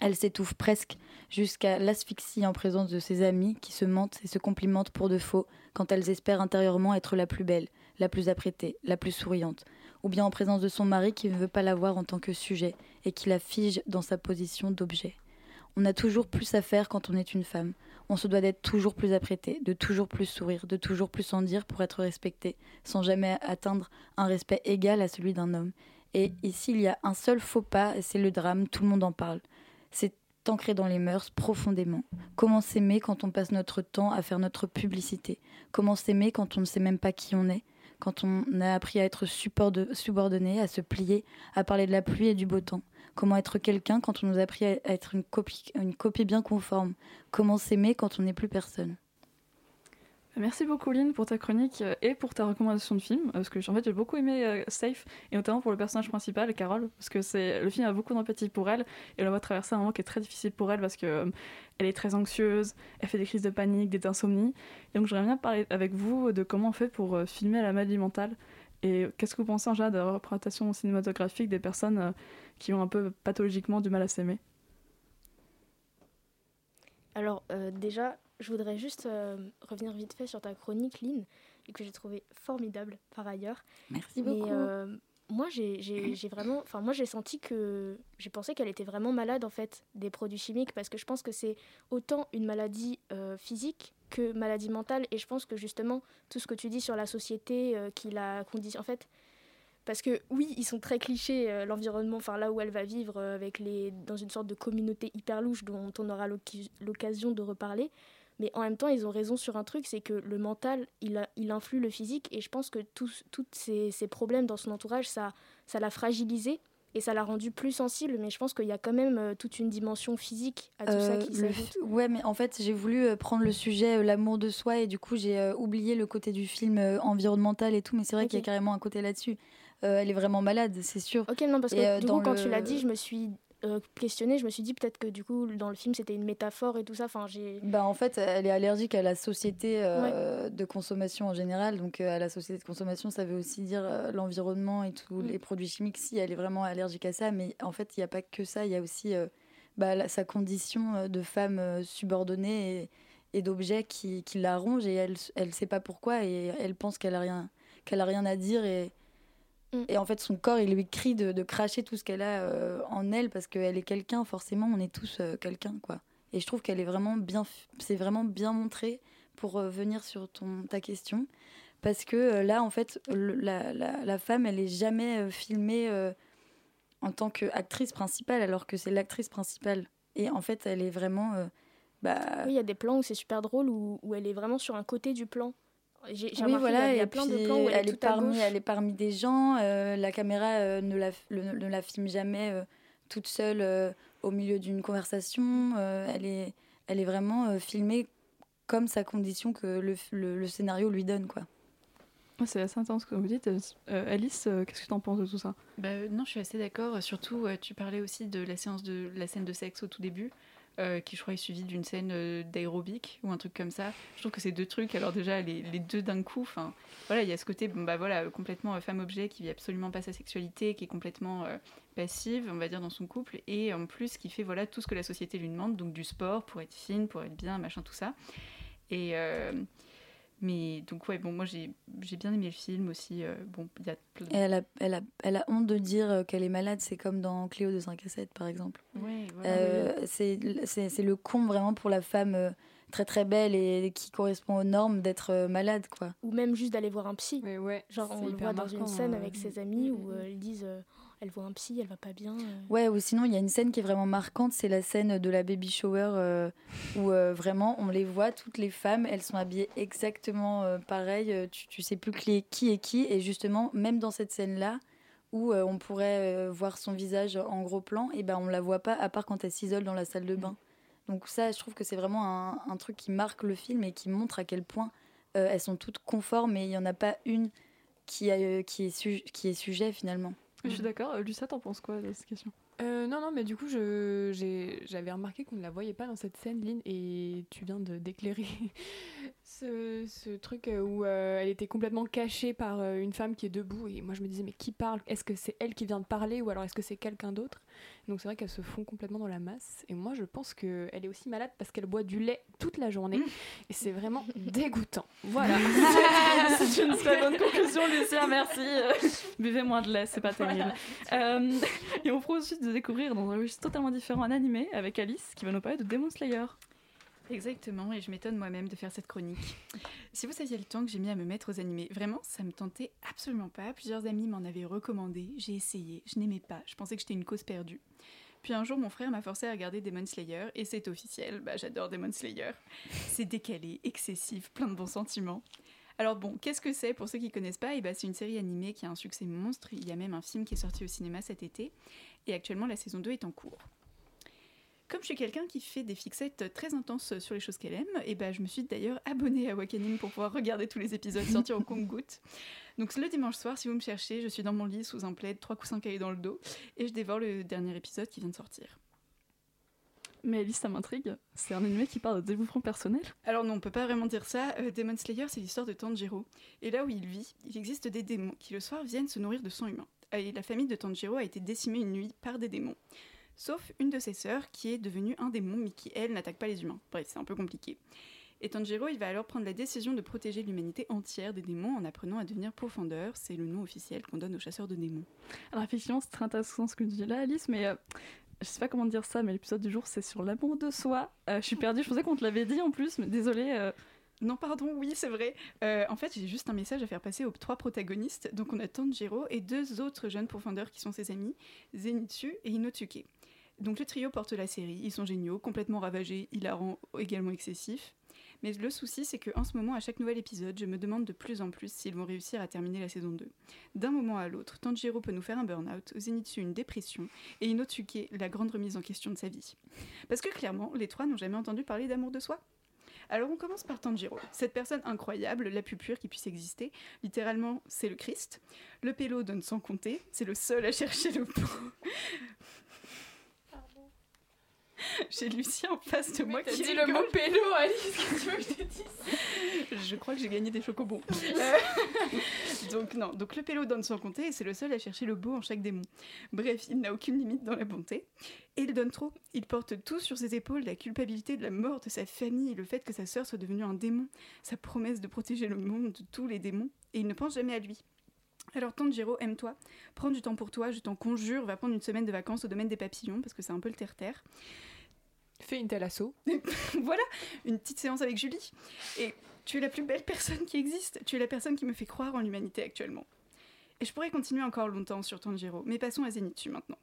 Elle s'étouffe presque jusqu'à l'asphyxie en présence de ses amies qui se mentent et se complimentent pour de faux quand elles espèrent intérieurement être la plus belle, la plus apprêtée, la plus souriante, ou bien en présence de son mari qui ne veut pas la voir en tant que sujet et qui la fige dans sa position d'objet. On a toujours plus à faire quand on est une femme. On se doit d'être toujours plus apprêté, de toujours plus sourire, de toujours plus en dire pour être respecté, sans jamais atteindre un respect égal à celui d'un homme. Et ici, il y a un seul faux pas, et c'est le drame, tout le monde en parle. C'est ancré dans les mœurs profondément. Comment s'aimer quand on passe notre temps à faire notre publicité? Comment s'aimer quand on ne sait même pas qui on est? Quand on a appris à être subordonné, à se plier, à parler de la pluie et du beau temps? Comment être quelqu'un quand on nous a appris à être une copie, une copie bien conforme. Comment s'aimer quand on n'est plus personne. Merci beaucoup Lynn pour ta chronique euh, et pour ta recommandation de film parce que en fait j'ai beaucoup aimé euh, Safe et notamment pour le personnage principal Carole parce que c'est le film a beaucoup d'empathie pour elle et on voit traverser un moment qui est très difficile pour elle parce que euh, elle est très anxieuse, elle fait des crises de panique, des insomnies. Et donc j'aimerais bien parler avec vous de comment on fait pour euh, filmer la maladie mentale et qu'est-ce que vous pensez en général de la représentation cinématographique des personnes qui ont un peu pathologiquement du mal à s'aimer Alors euh, déjà, je voudrais juste euh, revenir vite fait sur ta chronique, Lynn, et que j'ai trouvé formidable par ailleurs. Merci Mais beaucoup. euh, moi, j'ai j'ai- j'ai vraiment, enfin moi j'ai senti que j'ai pensé qu'elle était vraiment malade en fait des produits chimiques parce que je pense que c'est autant une maladie euh, physique que maladie mentale et je pense que justement tout ce que tu dis sur la société euh, qui la conditionne en fait parce que oui ils sont très clichés euh, l'environnement enfin là où elle va vivre euh, avec les dans une sorte de communauté hyper louche dont on aura l'occ- l'occasion de reparler mais en même temps, ils ont raison sur un truc, c'est que le mental, il, a- il influe le physique. Et je pense que tous ces, ces problèmes dans son entourage, ça ça l'a fragilisé et ça l'a rendu plus sensible. Mais je pense qu'il y a quand même euh, toute une dimension physique à tout ça qui s'ajoute. Ouais, mais en fait, j'ai voulu prendre le sujet l'amour de soi et du coup, j'ai oublié le côté du film environnemental et tout. Mais c'est vrai qu'il y a carrément un côté là-dessus. Euh, elle est vraiment malade, c'est sûr. Ok, non, parce que Et, euh, du coup, quand le- tu l'as dit, je me suis euh, questionnée. Je me suis dit peut-être que du coup, dans le film, c'était une métaphore et tout ça. Enfin, j'ai. Bah, en fait, elle est allergique à la société euh, de consommation en général. Donc, à la société de consommation, ça veut aussi dire l'environnement et tous Mm. les produits chimiques. Si elle est vraiment allergique à ça, mais en fait, il n'y a pas que ça. Il y a aussi bah, la- sa condition de femme subordonnée et, et d'objet qui, qui la ronge et elle elle sait pas pourquoi et elle pense qu'elle a rien qu'elle a rien à dire et Mm. et en fait son corps il lui crie de, de cracher tout ce qu'elle a euh, en elle parce qu'elle est quelqu'un forcément on est tous euh, quelqu'un quoi et je trouve qu'elle est vraiment bien c'est vraiment bien montré pour euh, venir sur ton ta question parce que euh, là en fait le- la, la, la femme elle est jamais euh, filmée euh, en tant qu'actrice principale alors que c'est l'actrice principale et en fait elle est vraiment euh, bah, Oui, il y a des plans où c'est super drôle, où, où elle est vraiment sur un côté du plan. J'ai oui, remarqué, voilà, il y a- plein puis de plans où elle, elle, est parmi, gauche. elle est parmi des gens, euh, la caméra euh, ne, la, le- ne la filme jamais euh, toute seule euh, au milieu d'une conversation, euh, elle, est, elle est vraiment euh, filmée comme sa condition que le, le- le scénario lui donne. quoi. Ouais, C'est assez intense ce que vous dites. Euh, Alice, euh, qu'est-ce que tu en penses de tout ça? Bah, non, je suis assez d'accord. Surtout, euh, tu parlais aussi de la séance de la scène de sexe au tout début, euh, qui je crois est suivie d'une scène euh, d'aérobic ou un truc comme ça. Je trouve que ces deux trucs, alors déjà les, les deux d'un coup, enfin voilà, il y a ce côté, bah voilà, euh, complètement femme objet qui vit absolument pas sa sexualité, qui est complètement passive, on va dire dans son couple, et en plus qui fait voilà tout ce que la société lui demande, donc du sport pour être fine, pour être bien, machin tout ça. Et mais donc ouais, bon moi j'ai j'ai bien aimé le film aussi. euh, bon, il y a plein Et elle a, elle, a, elle a honte de dire euh, qu'elle est malade, c'est comme dans Cléo de 5 à 7 par exemple. Ouais, voilà. Euh, c'est c'est- c'est le con vraiment pour la femme euh, très très belle et qui correspond aux normes d'être malade quoi. Ou même juste d'aller voir un psy. Ouais, ouais. Genre, on le voit dans une scène hein. avec ses amis où euh, ils disent euh, elle voit un psy, elle va pas bien. euh. Ouais, ou sinon, il y a une scène qui est vraiment marquante, c'est la scène de la baby shower euh, où euh, vraiment on les voit, toutes les femmes, elles sont habillées exactement euh, pareil, tu, tu sais plus qui est qui, est qui, et justement, même dans cette scène-là, où euh, on pourrait voir son visage en gros plan, et ben on la voit pas à part quand elle s'isole dans la salle de bain. Donc ça, je trouve que c'est vraiment un, un truc qui marque le film et qui montre à quel point elles sont toutes conformes et il y en a pas une qui, a, qui, est, qui est sujet finalement. Je suis d'accord. Euh, Lucette, t'en penses quoi de cette question? Euh, non, non, mais du coup, j'avais remarqué qu'on ne la voyait pas dans cette scène, Lynn, et tu viens de d'éclairer ce, ce truc euh, où euh, elle était complètement cachée par euh, une femme qui est debout, et moi je me disais, mais qui parle? Est-ce que c'est elle qui vient de parler, ou alors est-ce que c'est quelqu'un d'autre? Donc c'est vrai qu'elle se fond complètement dans la masse, et moi je pense qu'elle est aussi malade parce qu'elle boit du lait toute la journée, et c'est vraiment dégoûtant. Voilà. c'est une très bonne conclusion, Lucia, merci. Buvez moins de lait, c'est pas terrible. Euh, et on pourra ensuite de découvrir dans un registre totalement différent un animé avec Alice qui va nous parler de Demon Slayer. Exactement, et je m'étonne moi-même de faire cette chronique. Si vous saviez le temps que j'ai mis à me mettre aux animés, vraiment, ça me tentait absolument pas. Plusieurs amis m'en avaient recommandé, j'ai essayé, je n'aimais pas, je pensais que j'étais une cause perdue. Puis un jour, mon frère m'a forcé à regarder Demon Slayer, et c'est officiel, bah, j'adore Demon Slayer. C'est décalé, excessif, plein de bons sentiments. Alors bon, qu'est-ce que c'est pour ceux qui connaissent pas? Eh ben, C'est une série animée qui a un succès monstre, il y a même un film qui est sorti au cinéma cet été, et actuellement la saison 2 est en cours. Comme je suis quelqu'un qui fait des fixettes très intenses sur les choses qu'elle aime, et ben je me suis d'ailleurs abonnée à Wakanim pour pouvoir regarder tous les épisodes sortis au compte-gouttes. Donc le dimanche soir, si vous me cherchez, je suis dans mon lit sous un plaid, trois coussins caillés dans le dos, et je dévore le dernier épisode qui vient de sortir. Mais Alice, ça m'intrigue. C'est un animé qui parle de développement personnel. Alors non, on peut pas vraiment dire ça. Euh, Demon Slayer, c'est l'histoire de Tanjiro. Et là où il vit, il existe des démons qui le soir viennent se nourrir de sang humain. Et la famille de Tanjiro a été décimée une nuit par des démons. Sauf une de ses sœurs qui est devenue un démon, mais qui, elle, n'attaque pas les humains. Bref, c'est un peu compliqué. Et Tanjiro, il va alors prendre la décision de protéger l'humanité entière des démons en apprenant à devenir profondeur. C'est le nom officiel qu'on donne aux chasseurs de démons. Alors effectivement, c'est très intéressant ce que tu dis là, Alice, mais euh, je sais pas comment dire ça, mais l'épisode du jour, c'est sur l'amour de soi. Euh, je suis perdue, je pensais qu'on te l'avait dit en plus, mais désolée. euh, Non, pardon, oui, c'est vrai. Euh, en fait, j'ai juste un message à faire passer aux trois protagonistes. Donc, on a Tanjiro et deux autres jeunes profondeurs qui sont ses amis, Zenitsu et Inosuke. Donc, le trio porte la série. Ils sont géniaux, complètement ravagés, hilarants, également excessifs. Mais le souci, c'est qu'en ce moment, à chaque nouvel épisode, je me demande de plus en plus s'ils vont réussir à terminer la saison 2. D'un moment à l'autre, Tanjiro peut nous faire un burn-out, Zenitsu une dépression, et Inosuke la grande remise en question de sa vie. Parce que clairement, les trois n'ont jamais entendu parler d'amour de soi. Alors on commence par Tanjiro, cette personne incroyable, la plus pure qui puisse exister. Littéralement, c'est le Christ. Le pélo donne sans compter, c'est le seul à chercher le pot. J'ai Lucien en face de moi qui dit le rigole. mot pélo, Alice, qu'est-ce que tu veux que je te dise Je crois que j'ai gagné des chocobons. Euh, donc non, donc le pélo donne sans compter et c'est le seul à chercher le beau en chaque démon. Bref, il n'a aucune limite dans la bonté. Et il donne trop. Il porte tout sur ses épaules, la culpabilité de la mort de sa famille, le fait que sa sœur soit devenue un démon, sa promesse de protéger le monde de tous les démons, et il ne pense jamais à lui. Alors Tanjiro, aime-toi, prends du temps pour toi, je t'en conjure, va prendre une semaine de vacances au domaine des papillons, parce que c'est un peu le terre-terre. Fais une thalasso. voilà, une petite séance avec Julie. Et tu es la plus belle personne qui existe. Tu es la personne qui me fait croire en l'humanité actuellement. Et je pourrais continuer encore longtemps sur Tanjiro, mais passons à Zenitsu maintenant.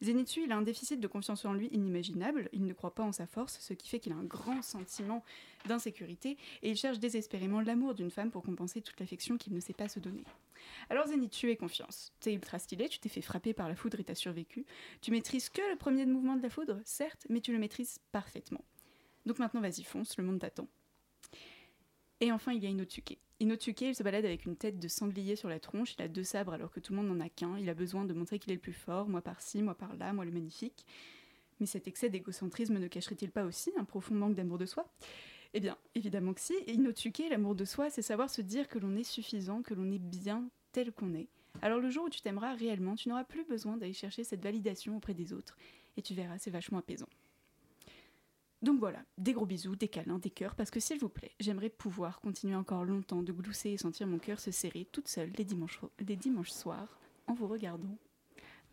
Zenitsu, il a un déficit de confiance en lui inimaginable, il ne croit pas en sa force, ce qui fait qu'il a un grand sentiment d'insécurité, et il cherche désespérément l'amour d'une femme pour compenser toute l'affection qu'il ne sait pas se donner. Alors Zenitsu, aie confiance. T'es ultra stylé, tu t'es fait frapper par la foudre et t'as survécu. Tu maîtrises que le premier mouvement de la foudre, certes, mais tu le maîtrises parfaitement. Donc maintenant, vas-y, fonce, le monde t'attend. Et enfin, il y a Inosuke. Inosuke, il se balade avec une tête de sanglier sur la tronche, il a deux sabres alors que tout le monde n'en a qu'un, il a besoin de montrer qu'il est le plus fort, moi par-ci, moi par-là, moi le magnifique. Mais cet excès d'égocentrisme ne cacherait-il pas aussi un profond manque d'amour de soi? Eh bien, évidemment que si. Et l'amour de soi, c'est savoir se dire que l'on est suffisant, que l'on est bien tel qu'on est. Alors le jour où tu t'aimeras réellement, tu n'auras plus besoin d'aller chercher cette validation auprès des autres. Et tu verras, c'est vachement apaisant. Donc voilà, des gros bisous, des câlins, des cœurs, parce que s'il vous plaît, j'aimerais pouvoir continuer encore longtemps de glousser et sentir mon cœur se serrer toute seule les dimanches, les dimanches soirs en vous regardant.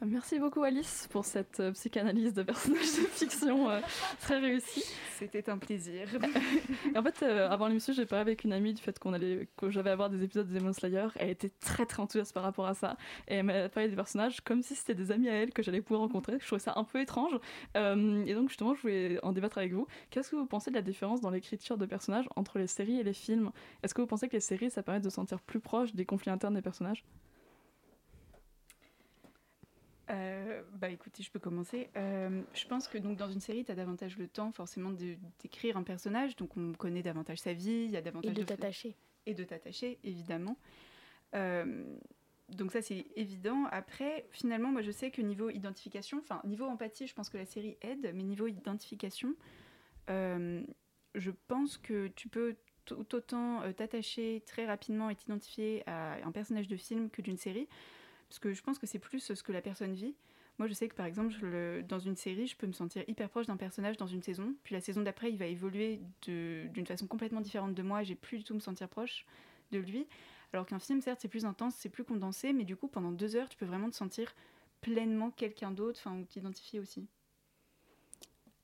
Merci beaucoup Alice pour cette euh, psychanalyse de personnages de fiction euh, très réussie. C'était un plaisir. En fait, euh, avant l'émission, j'ai parlé avec une amie du fait qu'on allait, que j'avais avoir des épisodes de Demon Slayer. Elle était très très enthousiaste par rapport à ça. Et elle m'a parlé des personnages comme si c'était des amis à elle que j'allais pouvoir rencontrer. Je trouvais ça un peu étrange. Euh, et donc justement, je voulais en débattre avec vous. Qu'est-ce que vous pensez de la différence dans l'écriture de personnages entre les séries et les films? Est-ce que vous pensez que les séries, ça permet de se sentir plus proche des conflits internes des personnages? Euh, bah écoutez, je peux commencer. Euh, je pense que donc dans une série, tu as davantage le temps forcément d'écrire un personnage, donc on connaît davantage sa vie, il y a davantage Et de t'attacher. Et de t'attacher, évidemment. Euh, donc ça c'est évident. Après, finalement, moi je sais que niveau identification, enfin niveau empathie, je pense que la série aide, mais niveau identification, je pense que tu peux tout autant t'attacher très rapidement et t'identifier à un personnage de film que d'une série, parce que je pense que c'est plus ce que la personne vit. Moi, je sais que par exemple, dans une série, je peux me sentir hyper proche d'un personnage dans une saison, puis la saison d'après, il va évoluer d'une façon complètement différente de moi, j'ai plus du tout me sentir proche de lui. Alors qu'un film, certes, c'est plus intense, c'est plus condensé, mais du coup, pendant deux heures, tu peux vraiment te sentir pleinement quelqu'un d'autre, enfin, ou t'identifier aussi.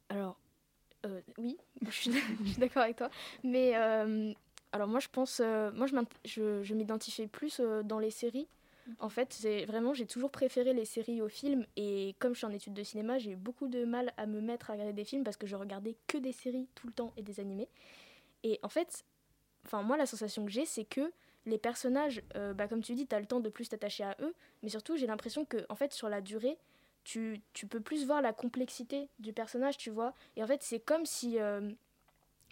Alors, euh, oui, je suis, d'accord avec toi. Mais euh, alors moi, je pense, euh, moi, je m'identifiais plus euh, dans les séries. En fait, vraiment, j'ai toujours préféré les séries aux films. Et comme je suis en études de cinéma, j'ai eu beaucoup de mal à me mettre à regarder des films parce que je regardais que des séries tout le temps et des animés. Et en fait, moi, la sensation que j'ai, c'est que les personnages, euh, bah, comme tu dis, tu as le temps de plus t'attacher à eux. Mais surtout, j'ai l'impression que, en fait, sur la durée, tu, tu peux plus voir la complexité du personnage, tu vois. Et en fait, c'est comme si, euh,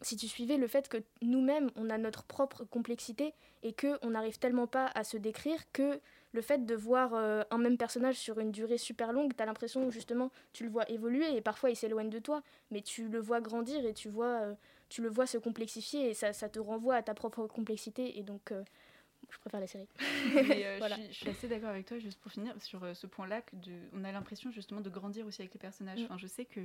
si tu suivais le fait que nous-mêmes, on a notre propre complexité et qu'on n'arrive tellement pas à se décrire que le fait de voir euh, un même personnage sur une durée super longue, tu as l'impression justement, tu le vois évoluer et parfois il s'éloigne de toi, mais tu le vois grandir et tu, vois, euh, tu le vois se complexifier et ça, ça te renvoie à ta propre complexité. Et donc, euh, je préfère la série. Voilà. je, suis, je suis assez d'accord avec toi, juste pour finir, sur ce point-là, on a l'impression justement de grandir aussi avec les personnages. Mm. Enfin, je sais que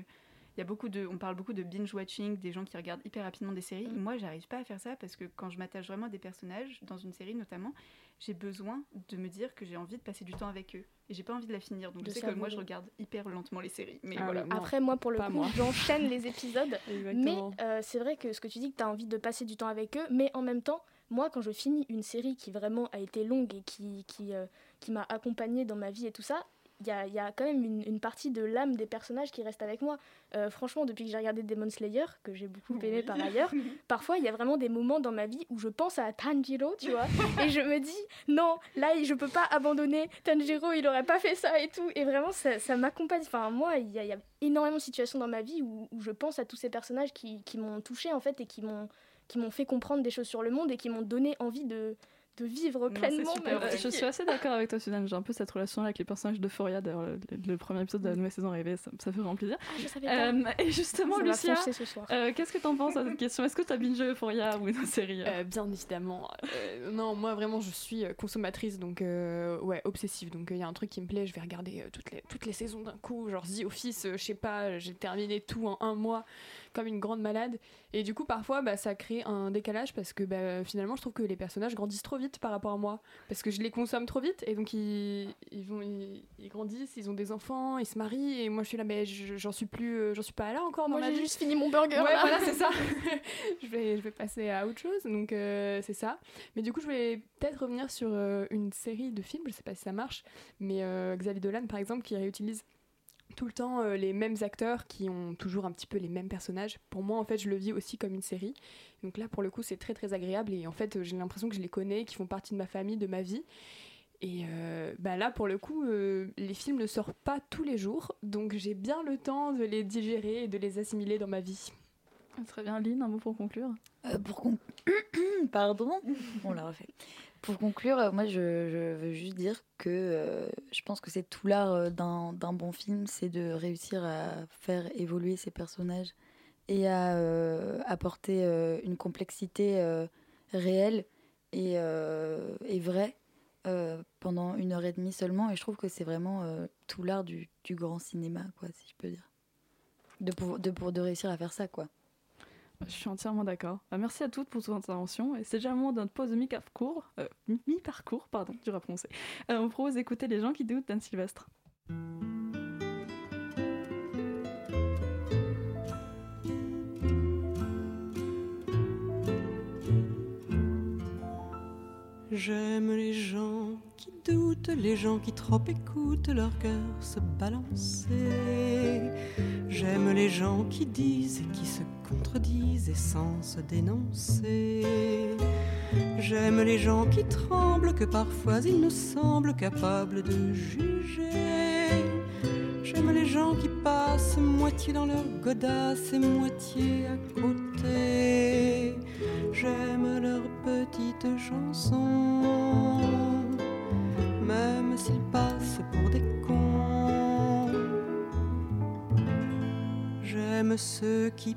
y a beaucoup de, on parle beaucoup de binge watching, des gens qui regardent hyper rapidement des séries. Mm. Moi, j'arrive pas à faire ça parce que quand je m'attache vraiment à des personnages, dans une série notamment, j'ai besoin de me dire que j'ai envie de passer du temps avec eux et j'ai pas envie de la finir. Donc De je sais que moi, je regarde hyper lentement les séries. Mais Ah voilà. Après, moi, pour le coup, j'enchaîne les épisodes. Mais euh, c'est vrai que ce que tu dis, que tu as envie de passer du temps avec eux, mais en même temps, moi, quand je finis une série qui vraiment a été longue et qui, qui, euh, qui m'a accompagnée dans ma vie et tout ça, il y a, il y a quand même une, une partie de l'âme des personnages qui reste avec moi. Euh, franchement, depuis que j'ai regardé Demon Slayer, que j'ai beaucoup aimé par ailleurs, parfois il y a vraiment des moments dans ma vie où je pense à Tanjiro, tu vois, et je me dis non, là je peux pas abandonner Tanjiro, il aurait pas fait ça et tout, et vraiment ça, ça m'accompagne. Enfin, moi, il y, a- il y a énormément de situations dans ma vie où, où je pense à tous ces personnages qui, qui m'ont touché en fait et qui m'ont qui m'ont fait comprendre des choses sur le monde et qui m'ont donné envie de, de vivre pleinement je suis assez d'accord avec toi, Suzanne. J'ai un peu cette relation avec les personnages d'Euphoria. D'ailleurs, le, le premier épisode de la nouvelle saison arrivé, ça, ça fait vraiment plaisir. Ah, je savais pas. Euh, et justement, Lucia, euh, qu'est-ce que t'en penses à cette question? Est-ce que t'as binge Euphoria ou une série? Euh bien évidemment. Euh, non, moi vraiment je suis consommatrice, donc euh, ouais, obsessive. Donc il y a un truc qui me plaît, je vais regarder euh, toutes, les, toutes les saisons d'un coup. Genre The Office, euh, je sais pas, j'ai terminé tout en un mois comme une grande malade. Et du coup, parfois, bah, ça crée un décalage parce que bah, finalement, je trouve que les personnages grandissent trop vite par rapport à moi. Parce que je les consomme trop vite et donc ils, ils, vont, ils, ils grandissent, ils ont des enfants, ils se marient. Et moi, je suis là, mais je- j'en suis plus, euh, j'en suis pas là encore Moi, j'ai juste fini mon burger. Ouais, là. voilà, c'est ça. je, vais, je vais passer à autre chose, donc euh, c'est ça. Mais du coup, je vais peut-être revenir sur euh, une série de films, je sais pas si ça marche, mais euh, Xavier Dolan, par exemple, qui réutilise tout le temps euh, les mêmes acteurs qui ont toujours un petit peu les mêmes personnages. Pour moi, en fait, je le vis aussi comme une série. Donc là, pour le coup, c'est très très agréable et en fait, j'ai l'impression que je les connais, qu'ils font partie de ma famille, de ma vie. Et euh, bah là, pour le coup, euh, les films ne sortent pas tous les jours, donc j'ai bien le temps de les digérer et de les assimiler dans ma vie. Très bien, Lynn, un mot pour conclure? Euh, pour con- Pardon, on l'a refait. Pour conclure, euh, moi je, veux juste dire que euh, je pense que c'est tout l'art euh, d'un bon film, c'est de réussir à faire évoluer ses personnages et à apporter une complexité réelle et, et vraie pendant une heure et demie seulement. Et je trouve que c'est vraiment tout l'art du, grand cinéma, quoi, si je peux dire. De, de, pour, de réussir à faire ça, quoi. Je suis entièrement d'accord. Euh, merci à toutes pour vos interventions. Et c'est déjà le moment de notre pause mi-parcours, euh, mi- mi-parcours, pardon, dur. Euh, on propose d'écouter Les gens qui doutent d'Anne Sylvestre. J'aime les gens qui doutent, les gens qui trop écoutent leur cœur se balancer. J'aime les gens qui disent et qui se contredisent et sans se dénoncer. J'aime les gens qui tremblent, que parfois ils nous semblent capables de juger. J'aime les gens qui passent moitié dans leur godasse et moitié à côté. J'aime leurs petites chansons, même s'ils passent pour des cons. J'aime ceux qui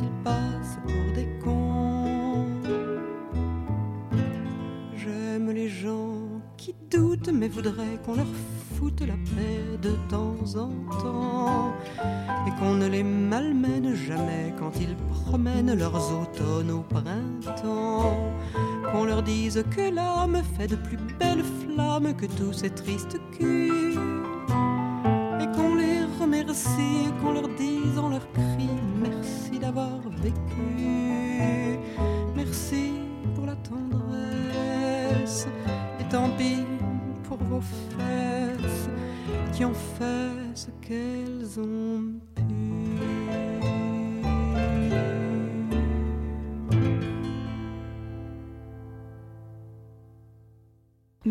s'ils passent pour des cons. J'aime les gens qui doutent mais voudraient qu'on leur foutent la paix de temps en temps et qu'on ne les malmène jamais quand ils promènent leurs automnes au printemps. Qu'on leur dise que l'âme fait de plus belles flammes que tous ces tristes culs et qu'on les remercie qu'on leur dise en leur cri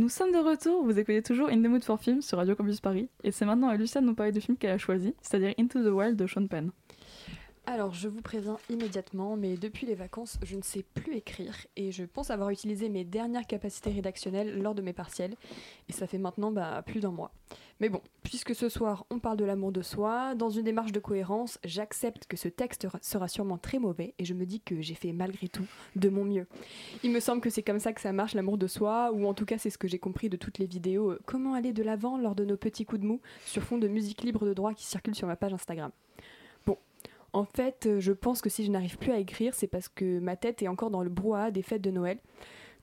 Nous sommes de retour, vous écoutez toujours In the Mood for Film sur Radio Campus Paris, et c'est maintenant à Lucia de nous parler du film qu'elle a choisi, c'est-à-dire Into the Wild de Sean Penn. Alors, je vous préviens immédiatement, mais depuis les vacances, je ne sais plus écrire et je pense avoir utilisé mes dernières capacités rédactionnelles lors de mes partiels, et ça fait maintenant bah, plus d'un mois. Mais bon, puisque ce soir on parle de l'amour de soi, dans une démarche de cohérence, j'accepte que ce texte sera sûrement très mauvais et je me dis que j'ai fait malgré tout de mon mieux. Il me semble que c'est comme ça que ça marche l'amour de soi, ou en tout cas c'est ce que j'ai compris de toutes les vidéos euh, Comment aller de l'avant lors de nos petits coups de mou sur fond de musique libre de droit qui circule sur ma page Instagram. En fait, euh, je pense que si je n'arrive plus à écrire, c'est parce que ma tête est encore dans le brouhaha des fêtes de Noël.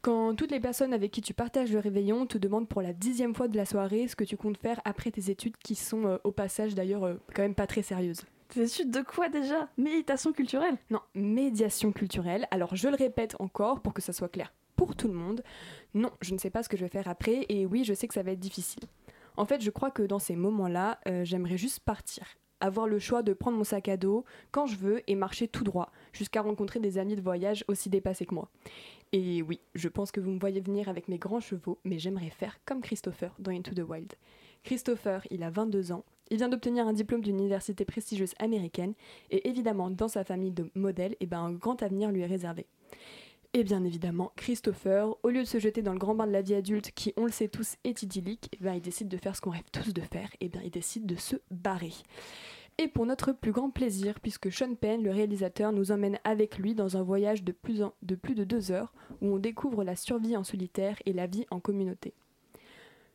Quand toutes les personnes avec qui tu partages le réveillon te demandent pour la dixième fois de la soirée ce que tu comptes faire après tes études, qui sont euh, au passage d'ailleurs euh, quand même pas très sérieuses. Tes études de quoi déjà? Méditation culturelle? Non, médiation culturelle. Alors je le répète encore pour que ça soit clair pour tout le monde. Non, je ne sais pas ce que je vais faire après et oui, je sais que ça va être difficile. En fait, je crois que dans ces moments-là, euh, j'aimerais juste partir. Avoir le choix de prendre mon sac à dos quand je veux et marcher tout droit, jusqu'à rencontrer des amis de voyage aussi dépassés que moi. Et oui, je pense que vous me voyez venir avec mes grands chevaux, mais j'aimerais faire comme Christopher dans Into the Wild. Christopher, il a 22 ans, il vient d'obtenir un diplôme d'une université prestigieuse américaine, et évidemment, dans sa famille de modèles, eh ben, un grand avenir lui est réservé. Et bien évidemment, Christopher, au lieu de se jeter dans le grand bain de la vie adulte, qui, on le sait tous, est idyllique, eh ben, il décide de faire ce qu'on rêve tous de faire, et bien il décide de se barrer. Et pour notre plus grand plaisir, puisque Sean Penn, le réalisateur, nous emmène avec lui dans un voyage de plus, de deux heures, où on découvre la survie en solitaire et la vie en communauté.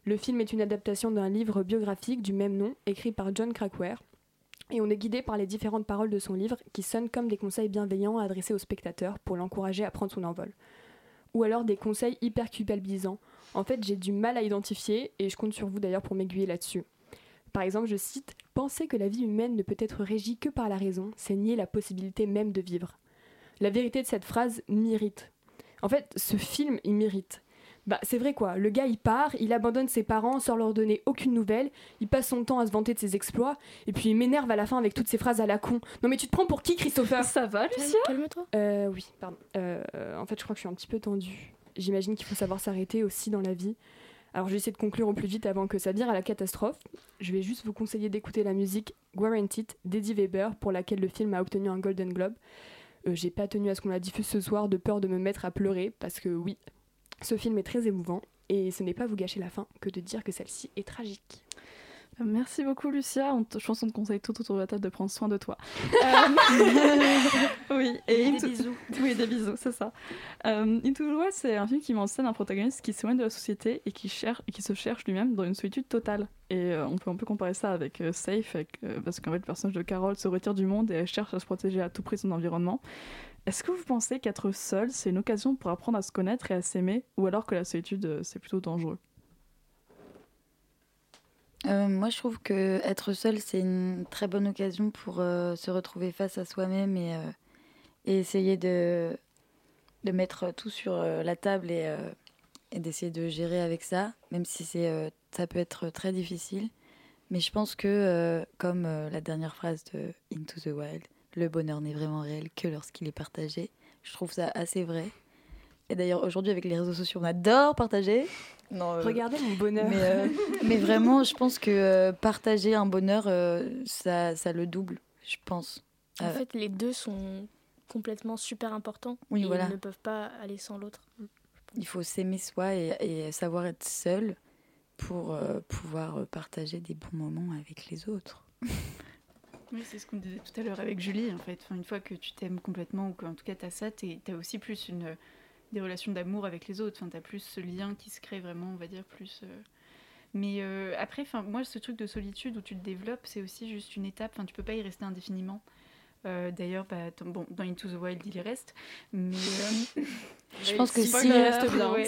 Le film est une adaptation d'un livre biographique du même nom, écrit par John Krakauer, et on est guidé par les différentes paroles de son livre qui sonnent comme des conseils bienveillants adressés au spectateur pour l'encourager à prendre son envol. Ou alors des conseils hyper culpabilisants. En fait, j'ai du mal à identifier et je compte sur vous d'ailleurs pour m'aiguiller là-dessus. Par exemple, je cite Penser que la vie humaine ne peut être régie que par la raison, c'est nier la possibilité même de vivre. La vérité de cette phrase m'irrite. En fait, ce film, il m'irrite. Bah, c'est vrai quoi, le gars il part, il abandonne ses parents sans leur donner aucune nouvelle, il passe son temps à se vanter de ses exploits, et puis il m'énerve à la fin avec toutes ces phrases à la con. Non mais tu te prends pour qui, Christopher? Ça va, Lucia? Calme-toi. Euh, oui, pardon. Euh, en fait, je crois que je suis un petit peu tendue. J'imagine qu'il faut savoir s'arrêter aussi dans la vie. Alors, je vais essayer de conclure au plus vite avant que ça vire à la catastrophe. Je vais juste vous conseiller d'écouter la musique Guaranteed d'Eddie Weber, pour laquelle le film a obtenu un Golden Globe. Euh, J'ai pas tenu à ce qu'on la diffuse ce soir de peur de me mettre à pleurer, parce que oui, ce film est très émouvant, et ce n'est pas vous gâcher la fin que de dire que celle-ci est tragique. Merci beaucoup, Lucia. On te, je pense qu'on te conseille tout autour de la table de prendre soin de toi. Euh, oui, et Des bisous. Oui, des bisous, c'est ça. Euh, Into the Wild, c'est un film qui met en scène un protagoniste qui s'éloigne de la société et qui, cherche, et qui se cherche lui-même dans une solitude totale. Et euh, on peut un peu comparer ça avec Safe, avec, parce qu'en fait, le personnage de Carol se retire du monde et elle cherche à se protéger à tout prix de son environnement. Est-ce que vous pensez qu'être seul, c'est une occasion pour apprendre à se connaître et à s'aimer, ou alors que la solitude, euh, c'est plutôt dangereux? Euh, moi, je trouve que être seul, c'est une très bonne occasion pour euh, se retrouver face à soi-même et, essayer de, mettre tout sur la table et, d'essayer de gérer avec ça, même si c'est, ça peut être très difficile. Mais je pense que, comme la dernière phrase de Into the Wild, le bonheur n'est vraiment réel que lorsqu'il est partagé. Je trouve ça assez vrai. Et d'ailleurs, aujourd'hui, avec les réseaux sociaux, on adore partager. Non, euh, Regardez mon bonheur. mais, euh, mais vraiment, je pense que euh, partager un bonheur, euh, ça, ça le double, je pense. En Euh, fait, les deux sont complètement super importants. Oui, et voilà. Ils ne peuvent pas aller sans l'autre. il faut s'aimer soi et, et savoir être seul pour euh, pouvoir partager des bons moments avec les autres. C'est ce qu'on disait tout à l'heure avec Julie, en fait. Une fois que tu t'aimes complètement, ou qu'en tout cas tu as ça, tu as aussi plus une, des relations d'amour avec les autres. Enfin, tu as plus ce lien qui se crée vraiment, on va dire, plus, euh, Mais euh, après, enfin, moi, ce truc de solitude où tu te développes, c'est aussi juste une étape. Enfin, tu peux pas y rester indéfiniment. Euh, D'ailleurs, bah, dans- bon, dans Into the Wild, il y reste. Mais euh, Je pense que si, ouais, si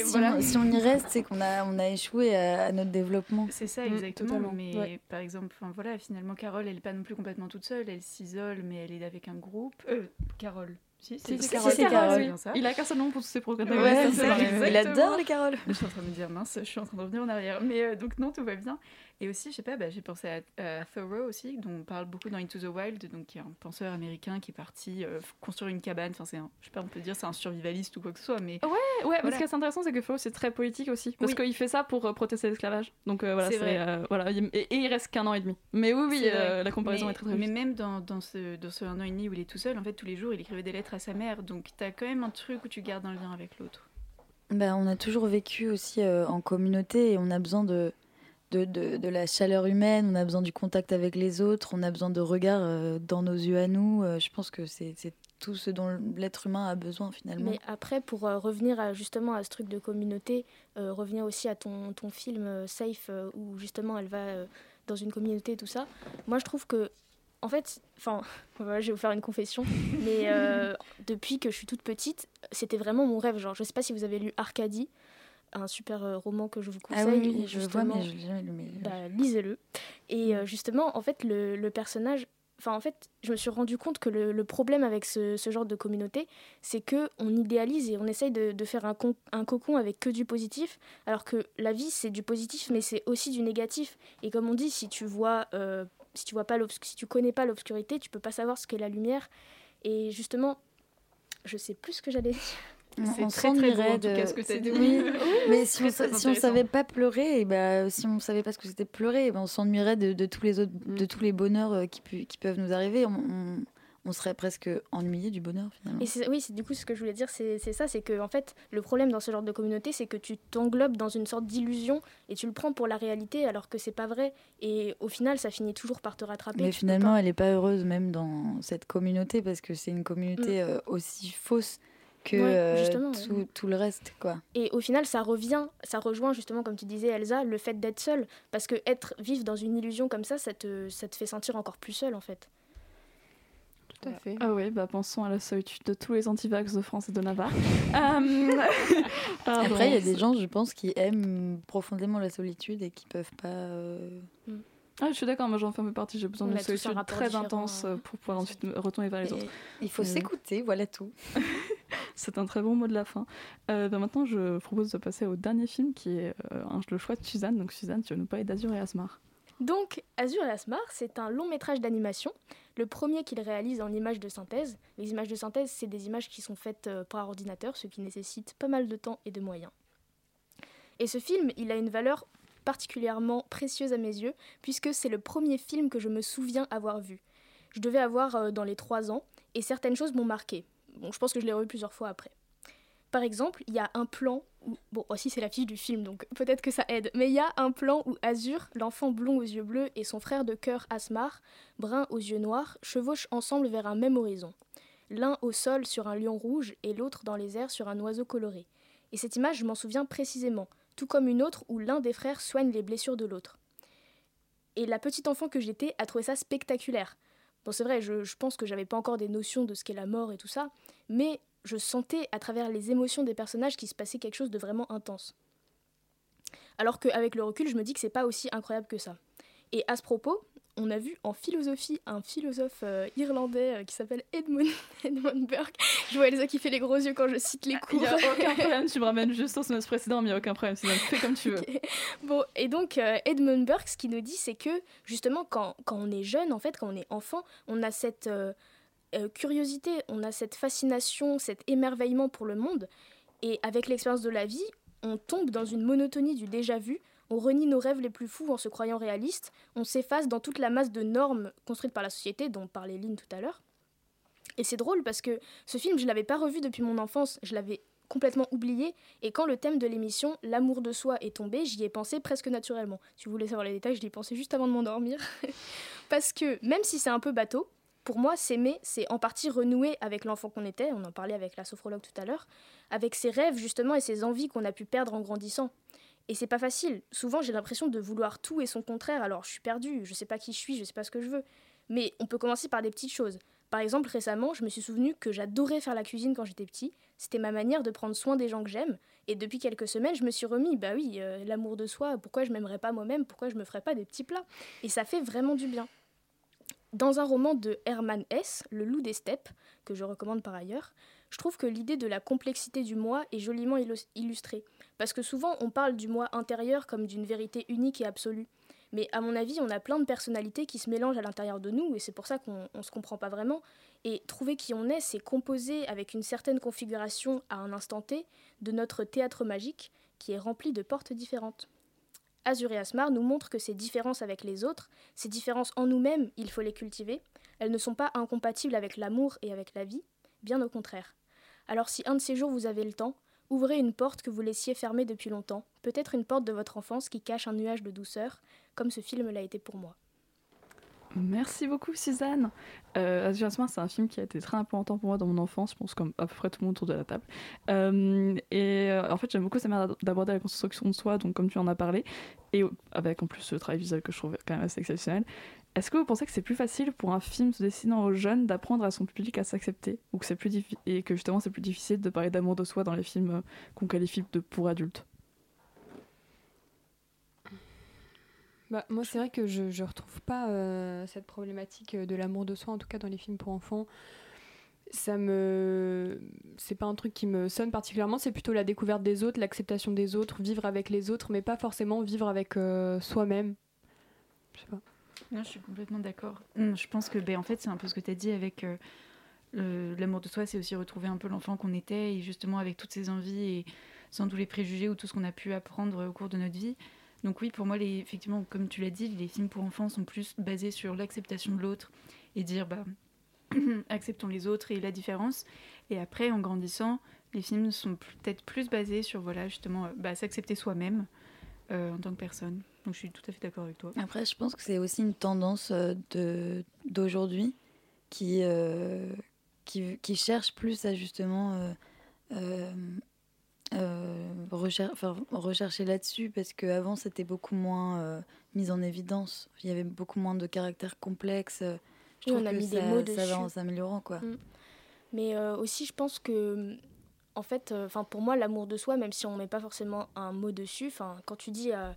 voilà. on, si on y reste, c'est qu'on a, on a échoué à, à notre développement. C'est ça, Mm, exactement. totalement. Mais Ouais. par exemple, enfin, voilà, finalement, Carole, elle est pas non plus complètement toute seule. Elle s'isole, mais elle est avec un groupe. Euh, Carole. Si, Si, c'est Carole, c'est Carole. bien ça. Il a qu'un seul nom pour tous ses programmes. Ouais, il adore les Caroles. Je suis en train de me dire, mince, je suis en train de revenir en arrière. Mais euh, donc, non, tout va bien. Et aussi, je sais pas, bah, j'ai pensé à, Thoreau aussi, dont on parle beaucoup dans Into the Wild, donc qui est un penseur américain qui est parti euh, construire une cabane. Enfin, c'est un, je sais pas, on peut dire c'est un survivaliste ou quoi que ce soit, mais Ouais, ouais, mais Voilà. ce qui est intéressant, c'est que Faux, c'est très politique aussi. Parce Oui. qu'il fait ça pour euh, protester l'esclavage. Donc euh, voilà, C'est c'est. vrai. euh, voilà, il- et, et il reste qu'un an et demi. Mais oui, oui, euh, la comparaison mais, est très très mais juste. même dans, dans, ce, dans ce un an et demi où il est tout seul, en fait, tous les jours, il écrivait des lettres à sa mère. Donc, t'as quand même un truc où tu gardes un lien avec l'autre. Ben, on a toujours vécu aussi euh, en communauté et on a besoin de, de, de, de la chaleur humaine, on a besoin du contact avec les autres, on a besoin de regards euh, dans nos yeux à nous. Euh, je pense que c'est tout ce dont l'être humain a besoin finalement. Mais après, pour euh, revenir à, justement à ce truc de communauté, revenir aussi à ton, ton film Safe, où justement elle va dans une communauté, tout ça, moi je trouve que, en fait, enfin, voilà, je vais vous faire une confession, mais euh, depuis que je suis toute petite, c'était vraiment mon rêve. Genre, je sais pas si vous avez lu Arcadie, un super euh, roman que je vous conseille. ah oui, où oui, je vois, mais je l'ai jamais lu. mais- bah, lisez-le. Et euh, justement, en fait, le, le personnage. Enfin, en fait, je me suis rendu compte que le, le problème avec ce, ce genre de communauté, c'est que on idéalise et on essaye de, de faire un, con- un cocon avec que du positif, alors que la vie, c'est du positif, mais c'est aussi du négatif. Et comme on dit, si tu vois, euh, si tu vois pas si tu connais pas l'obscurité, tu peux pas savoir ce qu'est la lumière. Et justement, je sais plus ce que j'allais dire. On- C'est très, très beau, s'ennuierait en tout cas, ce que dit. Oui, mais si on, très si on savait pas pleurer, et bah, si on savait pas ce que c'était pleurer, eh ben, on s'ennuierait de, de tous les autres, de tous les bonheurs euh, qui, pu- qui peuvent nous arriver. On, on- on serait presque ennuyé du bonheur finalement. Et oui, c'est du coup ce que je voulais dire, c'est ça, c'est que en fait, le problème dans ce genre de communauté, c'est que tu t'englobes dans une sorte d'illusion et tu le prends pour la réalité alors que c'est pas vrai. Et au final, ça finit toujours par te rattraper. Mais tu finalement, elle n'est pas heureuse même dans cette communauté parce que c'est une communauté euh, aussi fausse que Mm. Ouais, euh, ouais. tout, le reste. quoi. Et au final, ça revient, ça rejoint justement, comme tu disais, Elsa, le fait d'être seule. Parce que être, vivre dans une illusion comme ça, ça te, ça te fait sentir encore plus seule en fait. Tout à fait. Ah oui, bah pensons à la solitude de tous les antivax de France et de Navarre. Euh. Après, il y a des gens, je pense, qui aiment profondément la solitude et qui peuvent pas. euh, Ah, je suis d'accord, moi j'en fais un peu partie, j'ai besoin d'une solitude très intense euh, pour pouvoir ensuite me retourner vers les Et- autres. Il faut s'écouter, voilà tout. C'est un très bon mot de la fin. Euh, bah, maintenant, je propose de passer au dernier film qui est euh, le choix de Suzanne. Donc, Suzanne, tu vas nous parler d'Azur et Asmar. Donc, Azur et Asmar, c'est un long métrage d'animation, le premier qu'il réalise en images de synthèse. Les images de synthèse, c'est des images qui sont faites euh, par ordinateur, ce qui nécessite pas mal de temps et de moyens. Et ce film, il a une valeur particulièrement précieuse à mes yeux, puisque c'est le premier film que je me souviens avoir vu. Je devais avoir euh, dans les trois ans, et certaines choses m'ont marqué. Bon, je pense que je l'ai revu plusieurs fois après. Par exemple, il y a un plan où, bon, aussi c'est l'affiche du film, donc peut-être que ça aide, mais il y a un plan où Azur, l'enfant blond aux yeux bleus, et son frère de cœur Asmar, brun aux yeux noirs, chevauchent ensemble vers un même horizon. L'un au sol sur un lion rouge et l'autre dans les airs sur un oiseau coloré. Et cette image, je m'en souviens précisément, tout comme une autre où l'un des frères soigne les blessures de l'autre. Et la petite enfant que j'étais a trouvé ça spectaculaire. Bon, c'est vrai, je, pense que j'avais pas encore des notions de ce qu'est la mort et tout ça, mais je sentais à travers les émotions des personnages qu'il se passait quelque chose de vraiment intense. Alors qu'avec le recul, je me dis que c'est pas aussi incroyable que ça. Et à ce propos, on a vu en philosophie un philosophe euh, irlandais euh, qui s'appelle Edmund, Edmund Burke. Je vois Elsa qui fait les gros yeux quand je cite les Il cours. n'y a aucun problème, tu me ramènes juste au semestre précédent, mais il n'y a aucun problème, Suzanne. Fais comme tu veux. Bon, et donc euh, Edmund Burke, ce qu'il nous dit, c'est que justement, quand, quand on est jeune, en fait, quand on est enfant, on a cette curiosité, on a cette fascination, cet émerveillement pour le monde. Et avec l'expérience de la vie, on tombe dans une monotonie du déjà vu. On renie nos rêves les plus fous en se croyant réalistes. On s'efface dans toute la masse de normes construites par la société, dont parlait Lynn tout à l'heure. Et c'est drôle parce que ce film, je l'avais pas revu depuis mon enfance. Je l'avais complètement oublié. Et quand le thème de l'émission, l'amour de soi, est tombé, j'y ai pensé presque naturellement. Si vous voulez savoir les détails, je l'y ai pensé juste avant de m'endormir. Parce que même si c'est un peu bateau, pour moi, s'aimer, c'est en partie renouer avec l'enfant qu'on était, on en parlait avec la sophrologue tout à l'heure, avec ses rêves justement et ses envies qu'on a pu perdre en grandissant. Et c'est pas facile. Souvent, j'ai l'impression de vouloir tout et son contraire, alors je suis perdue, je sais pas qui je suis, je sais pas ce que je veux. Mais on peut commencer par des petites choses. Par exemple, récemment, je me suis souvenu que j'adorais faire la cuisine quand j'étais petit. C'était ma manière de prendre soin des gens que j'aime. Et depuis quelques semaines, je me suis remis, bah oui, euh, l'amour de soi, pourquoi je m'aimerais pas moi-même, pourquoi je me ferais pas des petits plats? Et ça fait vraiment du bien. Dans un roman de Hermann Hesse, Le loup des steppes, que je recommande par ailleurs, je trouve que l'idée de la complexité du moi est joliment illus- illustrée. Parce que souvent, on parle du moi intérieur comme d'une vérité unique et absolue. Mais à mon avis, on a plein de personnalités qui se mélangent à l'intérieur de nous, et c'est pour ça qu'on ne se comprend pas vraiment. Et trouver qui on est, c'est composer avec une certaine configuration à un instant T de notre théâtre magique qui est rempli de portes différentes. Azur et Asmar nous montrent que ces différences avec les autres, ces différences en nous-mêmes, il faut les cultiver. Elles ne sont pas incompatibles avec l'amour et avec la vie, bien au contraire. Alors si un de ces jours vous avez le temps, ouvrez une porte que vous laissiez fermée depuis longtemps, peut-être une porte de votre enfance qui cache un nuage de douceur, comme ce film l'a été pour moi. Merci beaucoup, Suzanne. Euh, Asmar, c'est un film qui a été très important pour moi dans mon enfance, je pense comme à peu près tout le monde autour de la table. Euh, et euh, en fait, j'aime beaucoup sa manière d'aborder la construction de soi, donc comme tu en as parlé, et avec en plus ce travail visuel que je trouve quand même assez exceptionnel. Est-ce que vous pensez que c'est plus facile pour un film se destinant aux jeunes d'apprendre à son public à s'accepter, ou que c'est plus et que justement c'est plus difficile de parler d'amour de soi dans les films euh, qu'on qualifie de pour adultes? Bah, moi, c'est vrai que je ne retrouve pas euh, cette problématique de l'amour de soi, en tout cas dans les films pour enfants. Ça me. C'est pas un truc qui me sonne particulièrement, c'est plutôt la découverte des autres, l'acceptation des autres, vivre avec les autres, mais pas forcément vivre avec euh, soi-même. Je sais pas. Non, je suis complètement d'accord. Hum, Je pense que, ben, en fait, c'est un peu ce que tu as dit avec euh, l'amour de soi, c'est aussi retrouver un peu l'enfant qu'on était, et justement avec toutes ses envies et sans tous les préjugés ou tout ce qu'on a pu apprendre au cours de notre vie. Donc oui, pour moi, effectivement, comme tu l'as dit, les films pour enfants sont plus basés sur l'acceptation de l'autre et dire, bah, acceptons les autres et la différence. Et après, en grandissant, les films sont peut-être plus basés sur, voilà, justement, euh, bah, s'accepter soi-même euh, en tant que personne. Donc je suis tout à fait d'accord avec toi. Après, je pense que c'est aussi une tendance euh, de d'aujourd'hui qui, euh, qui, qui cherche plus à justement euh, euh, euh, recher- rechercher là-dessus parce qu'avant c'était beaucoup moins euh, mis en évidence. Il y avait beaucoup moins de caractères complexes. Je Oui, trouve on a que mis des ça, mots ça va en s'améliorant quoi. Mm. Mais euh, aussi, je pense que, en fait, euh, enfin pour moi, l'amour de soi, même si on met pas forcément un mot dessus, quand tu dis, à-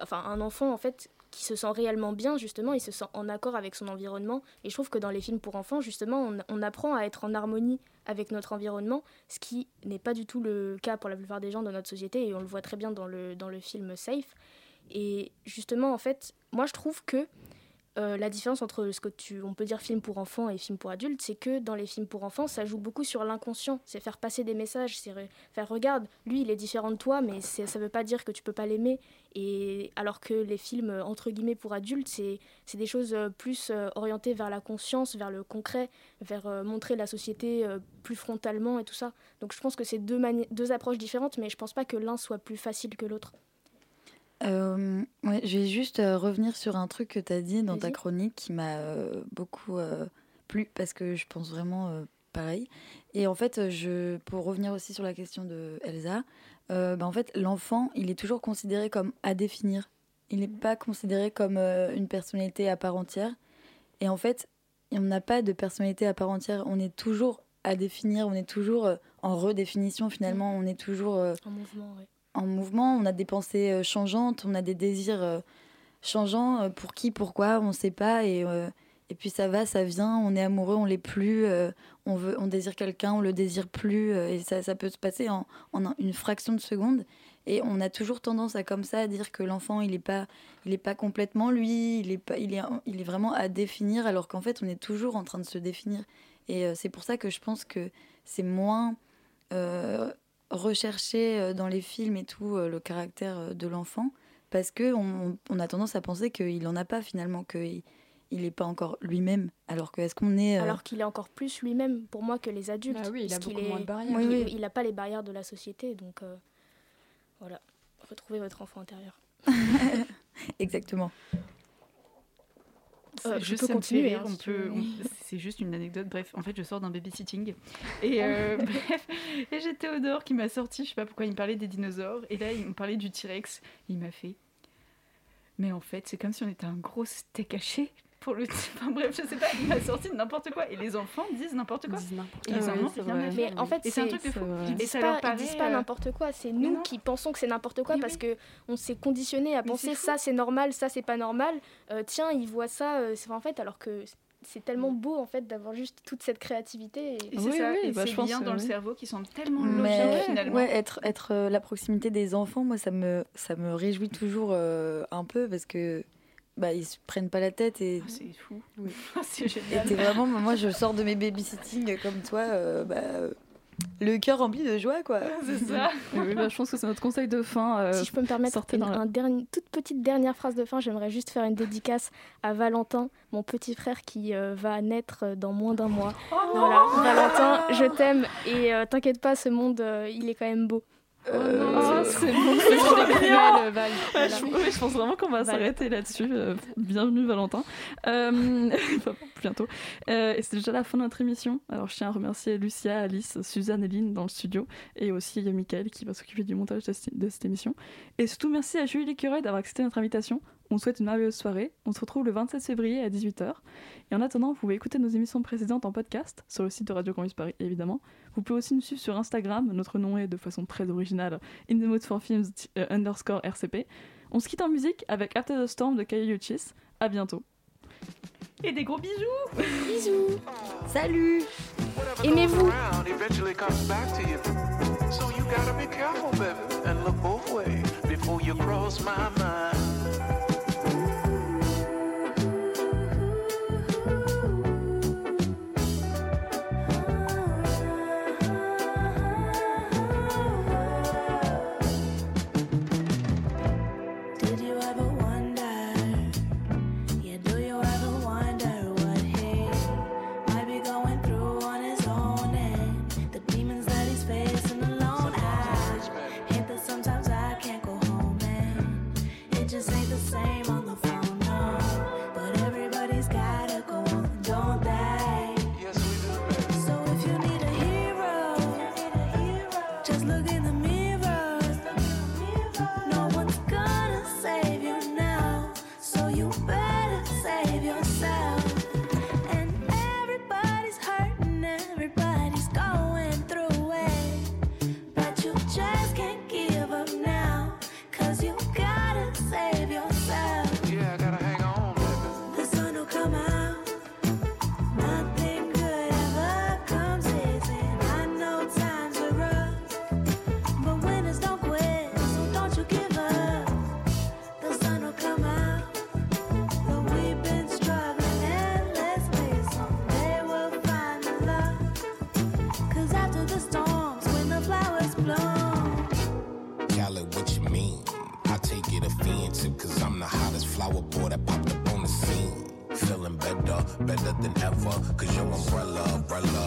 enfin un enfant en fait qui se sent réellement bien, justement, il se sent en accord avec son environnement. Et je trouve que dans les films pour enfants, justement, on, on apprend à être en harmonie avec notre environnement, ce qui n'est pas du tout le cas pour la plupart des gens dans notre société, et on le voit très bien dans le, dans le film Safe. Et justement, en fait, moi je trouve que euh, la différence entre ce que tu, on peut dire film pour enfants et film pour adultes, c'est que dans les films pour enfants, ça joue beaucoup sur l'inconscient. C'est faire passer des messages, c'est re- faire regarde, lui il est différent de toi, mais ça veut pas dire que tu peux pas l'aimer. Et alors que les films euh, entre guillemets pour adultes, c'est des choses euh, plus orientées vers la conscience, vers le concret, vers montrer la société plus frontalement et tout ça. Donc je pense que c'est deux, deux approches différentes, mais je pense pas que l'un soit plus facile que l'autre. Euh, ouais, je vais juste euh, revenir sur un truc que tu as dit dans ta chronique qui m'a euh, beaucoup plu parce que je pense vraiment pareil. Et en fait, je, pour revenir aussi sur la question de Elsa, bah, en fait, l'enfant, il est toujours considéré comme à définir. Il n'est pas considéré comme une personnalité à part entière. Et en fait, on n'a pas de personnalité à part entière. On est toujours à définir, on est toujours en redéfinition finalement, on est toujours En mouvement, ouais. En mouvement, on a des pensées euh, changeantes, on a des désirs euh, changeants. euh, pour qui, pourquoi, on ne sait pas. Et, puis ça va, ça vient, on est amoureux, on l'est plus, on, veut, on désire quelqu'un, on le désire plus. et ça, ça peut se passer en, en un- une fraction de seconde. Et on a toujours tendance à comme ça à dire que l'enfant, il n'est pas, il pas complètement lui, il est, pas, il est, il est vraiment à définir, alors qu'en fait, on est toujours en train de se définir. Et c'est pour ça que je pense que c'est moins recherché euh, dans les films et tout euh, le caractère euh, de l'enfant, parce que on, on a tendance à penser qu'il n'en a pas finalement, qu'il il n'est pas encore lui-même. Alors que est-ce qu'on est... euh, Alors qu'il est encore plus lui-même pour moi que les adultes. Bah oui, il a beaucoup moins de barrières. Il- Oui, oui. Il n'a pas les barrières de la société, donc euh, voilà. Retrouvez votre enfant intérieur. Exactement. Euh, je juste peux continuer, rire, hein, on peut, c'est juste une anecdote. Bref, en fait, je sors d'un babysitting. Et euh, bref, et j'ai Théodore qui m'a sorti, je sais pas pourquoi, il me parlait des dinosaures. Et là, il me parlait du T-Rex. Il m'a fait. Mais en fait, c'est comme si on était un gros steak haché. Pour le... Enfin bref, je sais pas, il m'a sorti n'importe quoi. Et les enfants disent n'importe quoi. Et les quoi. enfants, Oui, c'est vrai. Mais en fait, c'est un truc de fou. Ils Et disent ça pas, leur ils paraît, disent pas n'importe quoi, c'est nous qui pensons que c'est n'importe quoi parce que on s'est conditionné à Mais penser ça c'est normal, ça c'est pas normal. Euh, tiens, ils voient ça, euh, en fait alors que c'est tellement beau en fait d'avoir juste toute cette créativité. Et, Et c'est ça, et ces liens dans le cerveau qui sont tellement Mais logiques finalement. ouais, être, être euh, la proximité des enfants, moi, ça me, ça me réjouit toujours euh, un peu parce que bah, ils se prennent pas la tête et. c'est fou. c'est Et génial. t'es vraiment, moi, je sors de mes babysitting comme toi, euh, bah, euh, le cœur rempli de joie, quoi. C'est ça. oui, bah, je pense que c'est notre conseil de fin. euh, Si je peux me permettre une dans la- un dernier- toute petite dernière phrase de fin, j'aimerais juste faire une dédicace à Valentin, mon petit frère qui euh, va naître euh, dans moins d'un mois. voilà, Valentin, je t'aime et euh, t'inquiète pas, ce monde, euh, il est quand même beau. C'est bon, c'est Val, voilà. je, pense vraiment qu'on va s'arrêter là-dessus. Euh, bienvenue Valentin. Euh, bientôt. Euh, et c'est déjà la fin de notre émission. Alors je tiens à remercier Lucia, Alice, Suzanne et Lynn dans le studio et aussi Mickaël qui va s'occuper du montage de, cette- de cette émission. Et surtout merci à Julie Curet d'avoir accepté notre invitation. On souhaite une merveilleuse soirée. On se retrouve le 27 février à 18h. Et en attendant, vous pouvez écouter nos émissions précédentes en podcast sur le site de Radio Campus Paris, évidemment. Vous pouvez aussi nous suivre sur Instagram. Notre nom est de façon très originale In the Mood for Films euh, underscore RCP. On se quitte en musique avec After the Storm de Kaya Uchis. À bientôt. Et des gros bisous Bisous Salut Aimez-vous around eventually comes back to you. So you gotta be careful, baby, and look both ways before you cross my mind. Flower boy that popped up on the scene. Feeling better, better than ever, cause your umbrella, umbrella.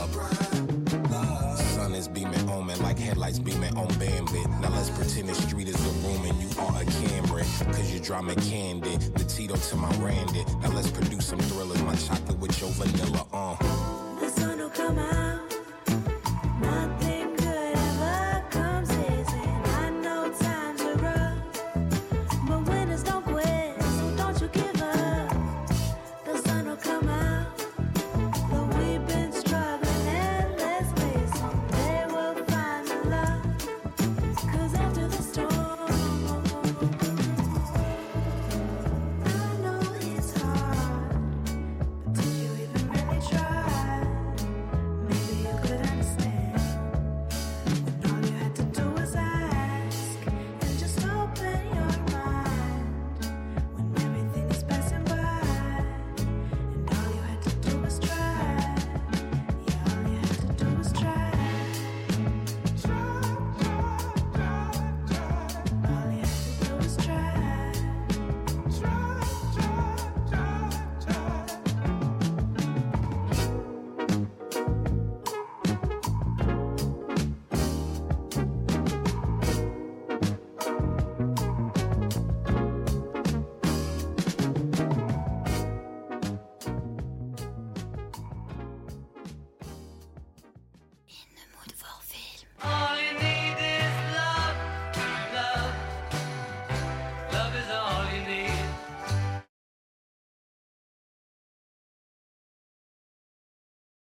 Sun is beaming on me like headlights beaming on Bambit. Now let's pretend the street is a room and you are a Camry. Cause you draw me candy, the Tito to my Randy. Now let's produce some thrillers, my chocolate with your vanilla, uh. The sun will come out.